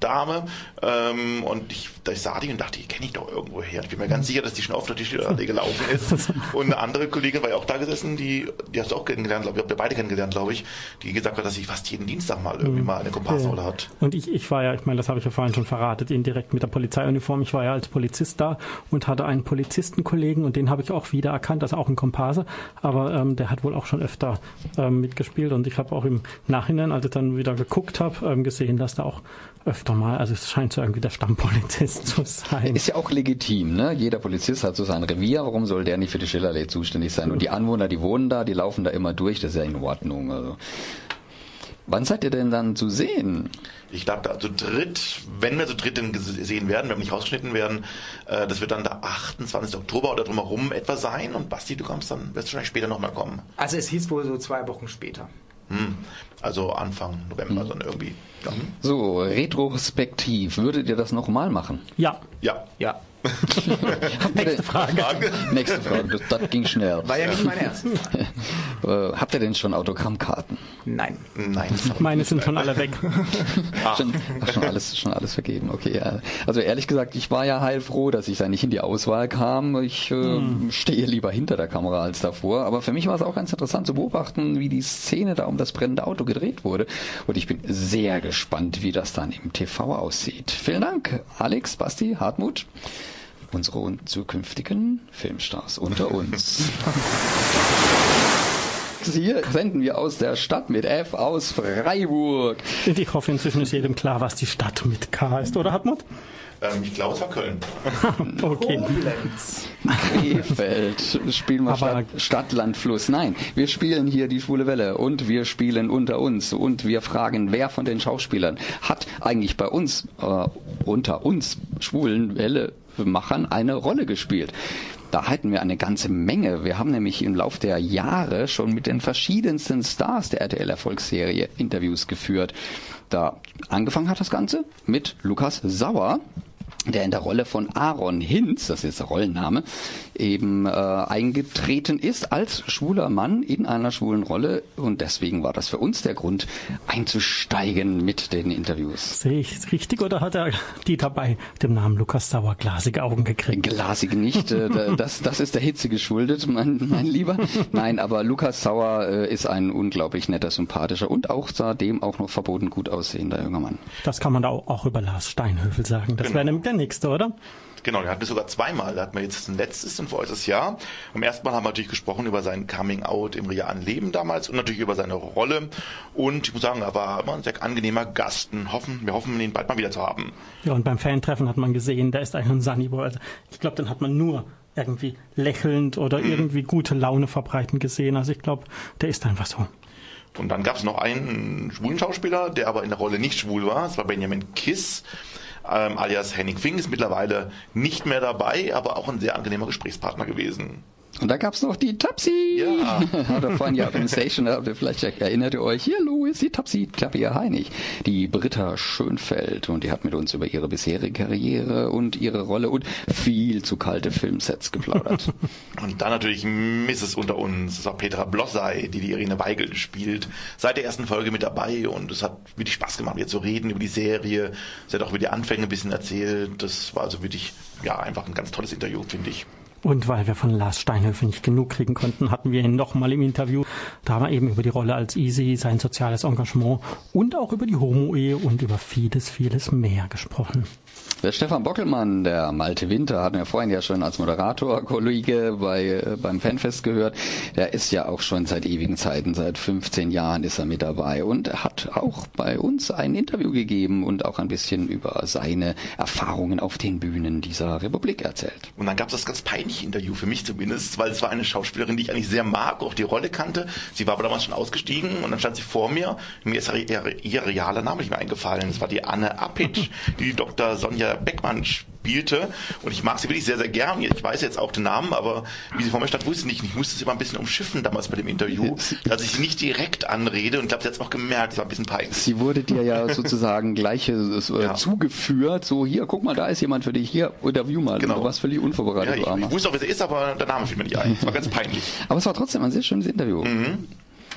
Dame. Ähm, und ich, ich sah die und dachte, die kenne ich doch irgendwo her. Ich bin mir ganz sicher, dass die schon oft durch die Schilderallee gelaufen ist. [laughs] Und eine andere Kollegin war ja auch da gesessen, die, die hast du auch kennengelernt, glaube ich, habt ihr beide kennengelernt, glaube ich, die gesagt hat, dass sie fast jeden Dienstag mal irgendwie mal eine Komparsenrolle hat. Und ich, ich war ja, ich meine, das habe ich ja vorhin schon verraten, indirekt mit der Polizeiuniform. Ich war ja als Polizist da und hatte einen Polizistenkollegen und den habe ich auch wiedererkannt, das ist auch ein Komparse, aber ähm, der hat wohl auch schon öfter ähm, mitgespielt und ich habe auch im Nachhinein, als ich dann wieder geguckt habe, ähm, gesehen, dass da auch öfter mal, also es scheint so irgendwie der Stammpolizist zu sein. Ist ja auch legitim, ne? Jeder Polizist hat so sein Revier, warum soll der nicht für die Schillerallee zuständig sein? Und die Anwohner, die wohnen da, die laufen da immer durch, das ist ja in Ordnung. Also. Wann seid ihr denn dann zu sehen? Ich glaube, da zu dritt, wenn wir zu dritt denn gesehen werden, wenn wir nicht rausgeschnitten werden, äh, das wird dann der 28. Oktober oder drumherum etwa sein. Und Basti, du kommst dann, wirst du wahrscheinlich später nochmal kommen. Also es hieß wohl so zwei Wochen später. Hm. Also Anfang November, dann irgendwie. Ja. So, retrospektiv, würdet ihr das nochmal machen? Ja. Ja. Ja. [laughs] Nächste Frage. Nächste Frage, das, das ging schnell. War ja nicht meine erste [laughs] Äh, Habt ihr denn schon Autogrammkarten? Nein. Nein. Meine sind schon alle weg. [laughs] Schon, ach, schon, alles, schon alles vergeben, okay. Ja. Also ehrlich gesagt, ich war ja heilfroh, dass ich da nicht in die Auswahl kam. Ich äh, Hm. stehe lieber hinter der Kamera als davor. Aber für mich war es auch ganz interessant zu beobachten, wie die Szene da um das brennende Auto gedreht wurde. Und ich bin sehr gespannt, wie das dann im TV aussieht. Vielen Dank, Alex, Basti, Hartmut, unsere un- zukünftigen Filmstars unter uns. [laughs] Hier senden wir aus der Stadt mit F aus Freiburg. Ich hoffe, inzwischen ist jedem klar, was die Stadt mit K ist, oder Hartmut? Ähm, ich glaube, es war Köln. [laughs] okay. Krefeld. Spielen wir Stadt, Stadt, Land, Fluss. Nein, wir spielen hier die Schwule Welle und wir spielen unter uns und wir fragen, wer von den Schauspielern hat eigentlich bei uns, äh, unter uns Schwulen Welle Machern eine Rolle gespielt. Da hatten wir eine ganze Menge. Wir haben nämlich im Lauf der Jahre schon mit den verschiedensten Stars der RTL-Erfolgsserie Interviews geführt. Da angefangen hat das Ganze mit Lukas Sauer, der in der Rolle von Aaron Hinz, das ist der Rollenname, eben äh, eingetreten ist als schwuler Mann in einer schwulen Rolle und deswegen war das für uns der Grund einzusteigen mit den Interviews. Sehe ich es richtig oder hat er die dabei dem Namen Lukas Sauer glasige Augen gekriegt? Glasige nicht, äh, [laughs] das, das ist der Hitze geschuldet, mein, mein Lieber. Nein, aber Lukas Sauer äh, ist ein unglaublich netter, sympathischer und auch seitdem auch noch verboten gut aussehender junger Mann. Das kann man da auch über Lars Steinhöfel sagen. Das genau. wäre nämlich der nächste, oder? Genau, den hatten wir sogar zweimal. Da hatten wir jetzt ein letztes und vorletztes Jahr. Am ersten Mal haben wir natürlich gesprochen über sein Coming Out im realen Leben damals und natürlich über seine Rolle. Und ich muss sagen, er war immer ein sehr angenehmer Gast. Und hoffen, wir hoffen, ihn bald mal wieder zu haben. Ja, und beim Fantreffen hat man gesehen, der ist eigentlich ein Sunnyboy. Also ich glaube, den hat man nur irgendwie lächelnd oder mhm. irgendwie gute Laune verbreiten gesehen. Also ich glaube, der ist einfach so. Und dann gab es noch einen schwulen Schauspieler, der aber in der Rolle nicht schwul war. Das war Benjamin Kiss ähm, alias Henning Fink ist mittlerweile nicht mehr dabei, aber auch ein sehr angenehmer Gesprächspartner gewesen. Und da gab's noch die Tapsi. Ja. [laughs] Hat er vorhin ja Station, vielleicht erinnert ihr euch, hier, Lou ist die Tapsi, Tabia Heinig. Die Britta Schönfeld. Und die hat mit uns über ihre bisherige Karriere und ihre Rolle und viel zu kalte Filmsets geplaudert. [laughs] und dann natürlich Mrs. unter uns. Das ist auch Petra Blossay, die die Irene Weigel spielt. Seit der ersten Folge mit dabei und es hat wirklich Spaß gemacht, mit ihr zu reden über die Serie. Sie hat auch über die Anfänge ein bisschen erzählt. Das war also wirklich, ja, einfach ein ganz tolles Interview, finde ich. Und weil wir von Lars Steinhöfe nicht genug kriegen konnten, hatten wir ihn nochmal im Interview. Da haben wir eben über die Rolle als Easy, sein soziales Engagement und auch über die Homo-Ehe und über vieles, vieles mehr gesprochen. Der Stefan Bockelmann, der Malte Winter, hatten wir vorhin ja schon als Moderator, Kollege bei, äh, beim Fanfest gehört. Der ist ja auch schon seit ewigen Zeiten, seit 15 Jahren ist er mit dabei und hat auch bei uns ein Interview gegeben und auch ein bisschen über seine Erfahrungen auf den Bühnen dieser Republik erzählt. Und dann gab es das ganz peinliche Interview, für mich zumindest, weil es war eine Schauspielerin, die ich eigentlich sehr mag, auch die Rolle kannte. Sie war aber damals schon ausgestiegen und dann stand sie vor mir. Mir ist ihr, ihr realer Name nicht mehr eingefallen. Es war die Anne die, die Dr. Sonja Beckmann spielte. Und ich mag sie wirklich sehr, sehr gern. Ich weiß jetzt auch den Namen, aber wie sie vor mir stand, wusste ich nicht. Ich musste sie immer ein bisschen umschiffen damals bei dem Interview, [laughs] dass ich sie nicht direkt anrede. Und ich glaube, sie hat es auch gemerkt. Es war ein bisschen peinlich. Sie wurde dir ja [laughs] sozusagen gleich äh, ja. zugeführt. So, hier, guck mal, da ist jemand für dich. Hier, interview mal. Genau. Du warst völlig unvorbereitet. Ja, ich, ich wusste auch, wer sie ist, aber der Name fiel mir nicht ein. Es war ganz peinlich. [laughs] aber es war trotzdem ein sehr schönes Interview. Mhm.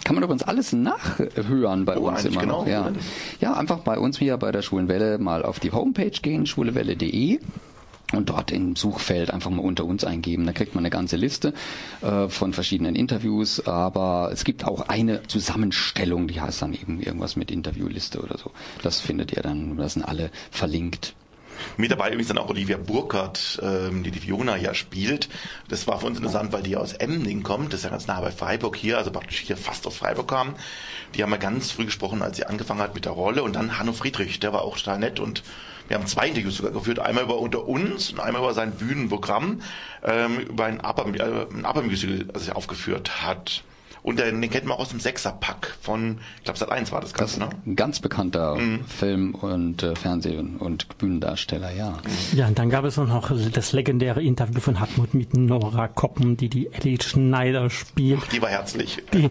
Kann man übrigens alles nachhören bei oh, uns immer genau, noch. Ja. ja, einfach bei uns hier bei der Schwulen Welle mal auf die Homepage gehen, schwulewelle.de und dort im Suchfeld einfach mal unter uns eingeben. Da kriegt man eine ganze Liste äh, von verschiedenen Interviews, aber es gibt auch eine Zusammenstellung, die heißt dann eben irgendwas mit Interviewliste oder so. Das findet ihr dann, das sind alle verlinkt. Mit dabei übrigens dann auch Olivia Burkhardt, ähm, die die Fiona ja spielt. Das war für uns interessant, weil die aus Emding kommt. Das ist ja ganz nah bei Freiburg hier, also praktisch hier fast aus Freiburg kam. Die haben wir ganz früh gesprochen, als sie angefangen hat mit der Rolle. Und dann Hanno Friedrich, der war auch total nett und wir haben zwei Interviews sogar geführt, einmal über Unter uns und einmal über sein Bühnenprogramm, ähm, über ein Aber-Musical, äh, das er aufgeführt hat. Und den, den kennt man auch aus dem Sechserpack von, ich glaube, Sat 1 war das Ganze, ne? Ein ganz bekannter mhm. Film- und äh, Fernseh- und Bühnendarsteller, ja. Ja, und dann gab es noch das legendäre Interview von Hartmut mit Nora Koppen, die die Ellie Schneider spielt. Ach, die war herzlich. Die,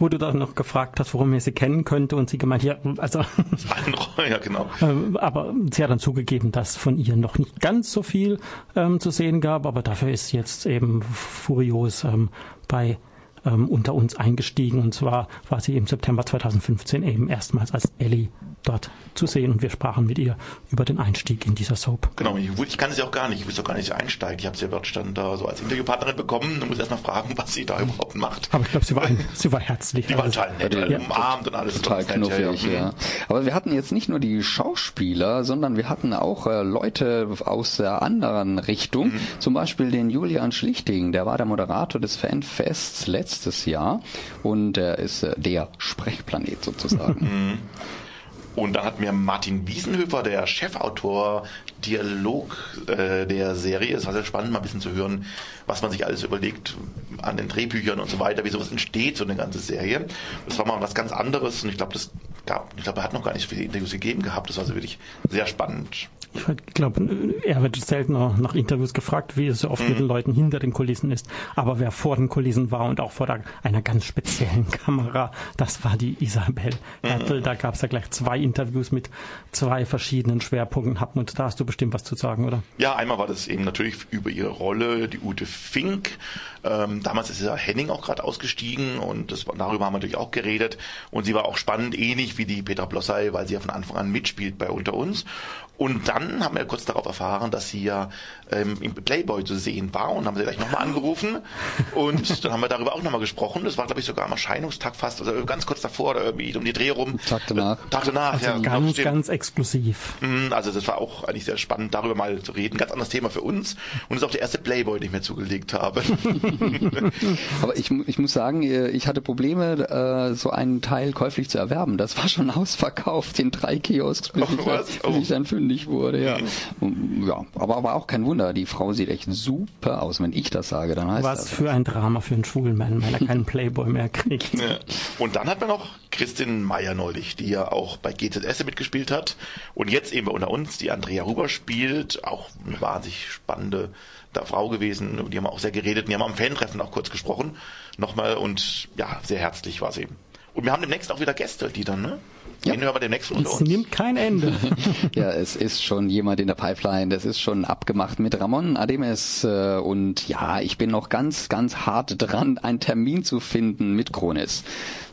wo du dann noch gefragt hast, warum er sie kennen könnte und sie gemeint, ja, also. [laughs] ja, genau. Ähm, aber sie hat dann zugegeben, dass von ihr noch nicht ganz so viel ähm, zu sehen gab, aber dafür ist jetzt eben furios ähm, bei ähm, unter uns eingestiegen. Und zwar war sie im September 2015 eben erstmals als Ellie dort zu sehen und wir sprachen mit ihr über den Einstieg in dieser Soap. Genau, ich, ich kann es ja auch gar nicht, ich wusste auch gar nicht, wie sie einsteigt. Ich habe sie ja dort stand da so als Interviewpartnerin bekommen und muss erst mal fragen, was sie da überhaupt macht. Aber ich glaube, sie war, ein, sie war herzlich. Die war total nett, Ja, ja, umarmt und alles. Total knuffig, ja, ja. Aber wir hatten jetzt nicht nur die Schauspieler, sondern wir hatten auch äh, Leute aus der anderen Richtung. Mhm. Zum Beispiel den Julian Schlichting, der war der Moderator des Fanfests letztes Jahr und er ist äh, der Sprechplanet sozusagen. [laughs] Mhm. Und dann hatten wir Martin Wiesenhöfer, der Chefautor Dialog äh, der Serie. Es war sehr spannend, mal ein bisschen zu hören, was man sich alles überlegt an den Drehbüchern und so weiter, wie sowas entsteht, so eine ganze Serie. Das war mal was ganz anderes und ich glaube, das gab, ich glaube, er hat noch gar nicht so viele Interviews gegeben gehabt. Das war also wirklich sehr spannend. Ich glaube, er wird selten noch nach Interviews gefragt, wie es so oft Mhm. mit den Leuten hinter den Kulissen ist. Aber wer vor den Kulissen war und auch vor der, einer ganz speziellen [laughs] Kamera, das war die Isabel Mhm. Hertel. Da gab es ja gleich zwei Interviews mit zwei verschiedenen Schwerpunkten. Und da hast du bestimmt was zu sagen, oder? Ja, einmal war das eben natürlich über ihre Rolle, die Ute Fink. Ähm, damals ist ja Henning auch gerade ausgestiegen und das, darüber haben wir natürlich auch geredet. Und sie war auch spannend, ähnlich wie die Petra Blossay, weil sie ja von Anfang an mitspielt bei Unter uns. Und dann haben wir kurz darauf erfahren, dass sie ja ähm, im Playboy zu sehen war und haben sie gleich nochmal angerufen. Und [laughs] dann haben wir darüber auch nochmal gesprochen. Das war, glaube ich, sogar am Erscheinungstag fast, also ganz kurz davor oder irgendwie um die Dreh rum. Tag danach. Tag danach, Also ja. ganz, stimmt. ganz exklusiv. Mhm, Also das war auch eigentlich sehr spannend, darüber mal zu reden. Ganz anderes Thema für uns. Und das ist auch der erste Playboy, den ich mir zugelegt habe. [laughs] Aber ich, ich muss sagen, äh, ich hatte Probleme, äh, so einen Teil käuflich zu erwerben. Das war schon [laughs] ausverkauft in drei Kiosks, bis, ich, was? dann, bis ich dann fündig wurde. Ja. Und, ja, aber, aber auch kein Wunder. Die Frau sieht echt super aus. Wenn ich das sage, dann heißt Was das. für ein Drama für einen schwulen Mann, wenn er keinen [laughs] Playboy mehr kriegt. Ja. Und dann hat man noch Christin Meyer neulich, die ja auch bei GZS mitgespielt hat und jetzt eben unter uns die Andrea Huber spielt, auch eine wahnsinnig spannende da Frau gewesen, über die haben wir auch sehr geredet, und die haben am Fan-Treffen auch kurz gesprochen, nochmal und ja, sehr herzlich war sie. Und wir haben demnächst auch wieder Gäste, die dann, ne? Den hören wir demnächst unter Es uns. nimmt kein Ende. [laughs] Ja, es ist schon jemand in der Pipeline, das ist schon abgemacht mit Ramon Ademes äh, und ja, ich bin noch ganz, ganz hart dran, einen Termin zu finden mit Kronis.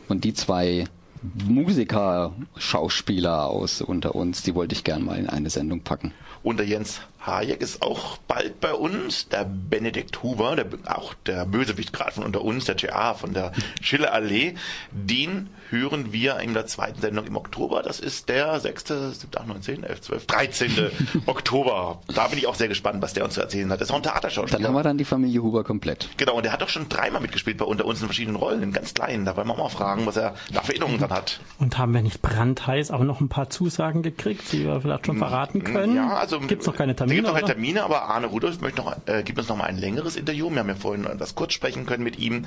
Und die zwei Musiker, Schauspieler aus unter uns, die wollte ich gern mal in eine Sendung packen. Und der Jens Hayek ist auch bald bei uns. Der Benedikt Huber, der, auch der Bösewicht gerade von unter uns, der JA von der [laughs] Schillerallee, den hören wir in der zweiten Sendung im Oktober. Das ist der 6., 7., 8., 9., 10., 11., 12., 13. Oktober. Da bin ich auch sehr gespannt, was der uns zu erzählen hat. Das ist auch ein Theaterschauspieler. Dann haben wir dann die Familie Huber komplett. Genau, und der hat doch schon dreimal mitgespielt bei unter uns in verschiedenen Rollen, in ganz kleinen. Da wollen wir mal fragen, was er da für Erinnerungen dann hat. Und haben wir nicht brandheiß auch noch ein paar Zusagen gekriegt, die wir vielleicht schon verraten können? Ja, also Gibt's noch keine Es Termine? gibt noch oder? Termine, aber Arne Rudolph möchte noch, äh, gibt uns noch mal ein längeres Interview. Wir haben ja vorhin das kurz sprechen können mit ihm.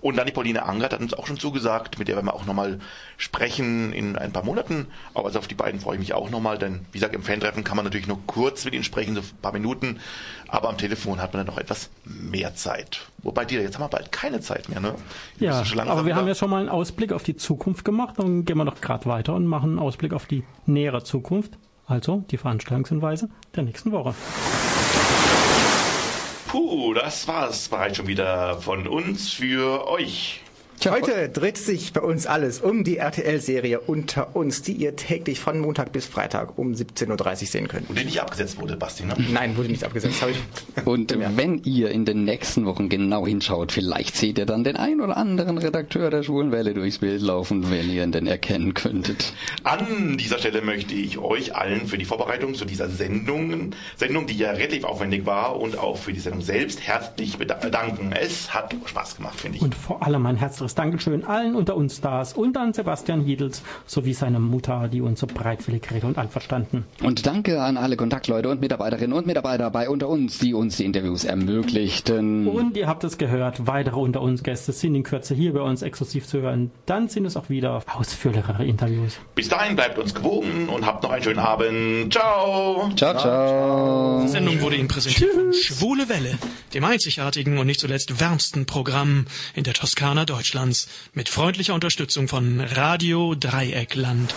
Und dann die Pauline Angert hat uns auch schon zugesagt, mit der werden wir auch noch mal sprechen in ein paar Monaten. Aber also auf die beiden freue ich mich auch noch mal, denn wie gesagt, im Fan-Treffen kann man natürlich nur kurz mit ihnen sprechen, so ein paar Minuten. Aber am Telefon hat man dann noch etwas mehr Zeit. Wobei dir, jetzt haben wir bald keine Zeit mehr, ne? Du Ja, aber wir haben ja schon mal einen Ausblick auf die Zukunft gemacht. Dann gehen wir doch gerade weiter und machen einen Ausblick auf die nähere Zukunft. Also die Veranstaltungshinweise der nächsten Woche. Puh, das war's bereits schon wieder von uns für euch. Heute dreht sich bei uns alles um die RTL-Serie Unter uns, die ihr täglich von Montag bis Freitag um 17.30 Uhr sehen könnt. Und die nicht abgesetzt wurde, Basti, ne? Nein, wurde nicht abgesetzt. Habe ich [laughs] Und wenn ihr in den nächsten Wochen genau hinschaut, vielleicht seht ihr dann den ein oder anderen Redakteur der Schwulen Welle durchs Bild laufen, wenn ihr ihn denn erkennen könntet. An dieser Stelle möchte ich euch allen für die Vorbereitung zu dieser Sendung, Sendung, die ja relativ aufwendig war und auch für die Sendung selbst herzlich beda- bedanken. Es hat Spaß gemacht, finde ich. Und vor allem ein herzliches Dankeschön allen unter uns Stars und an Sebastian Hiedels sowie seine Mutter, die uns so breitwillig Rede und einverstanden. Und danke an alle Kontaktleute und Mitarbeiterinnen und Mitarbeiter bei unter uns, die uns die Interviews ermöglichten. Und ihr habt es gehört, weitere unter uns Gäste sind in Kürze hier bei uns exklusiv zu hören. Dann sind es auch wieder ausführlichere Interviews. Bis dahin bleibt uns gewogen und habt noch einen schönen Abend. Ciao. Ciao, ciao. Die Sendung wurde Ihnen präsentiert von Schwule Welle, dem einzigartigen und nicht zuletzt wärmsten Programm in der Toskana Deutschlands, mit freundlicher Unterstützung von Radio Dreieckland.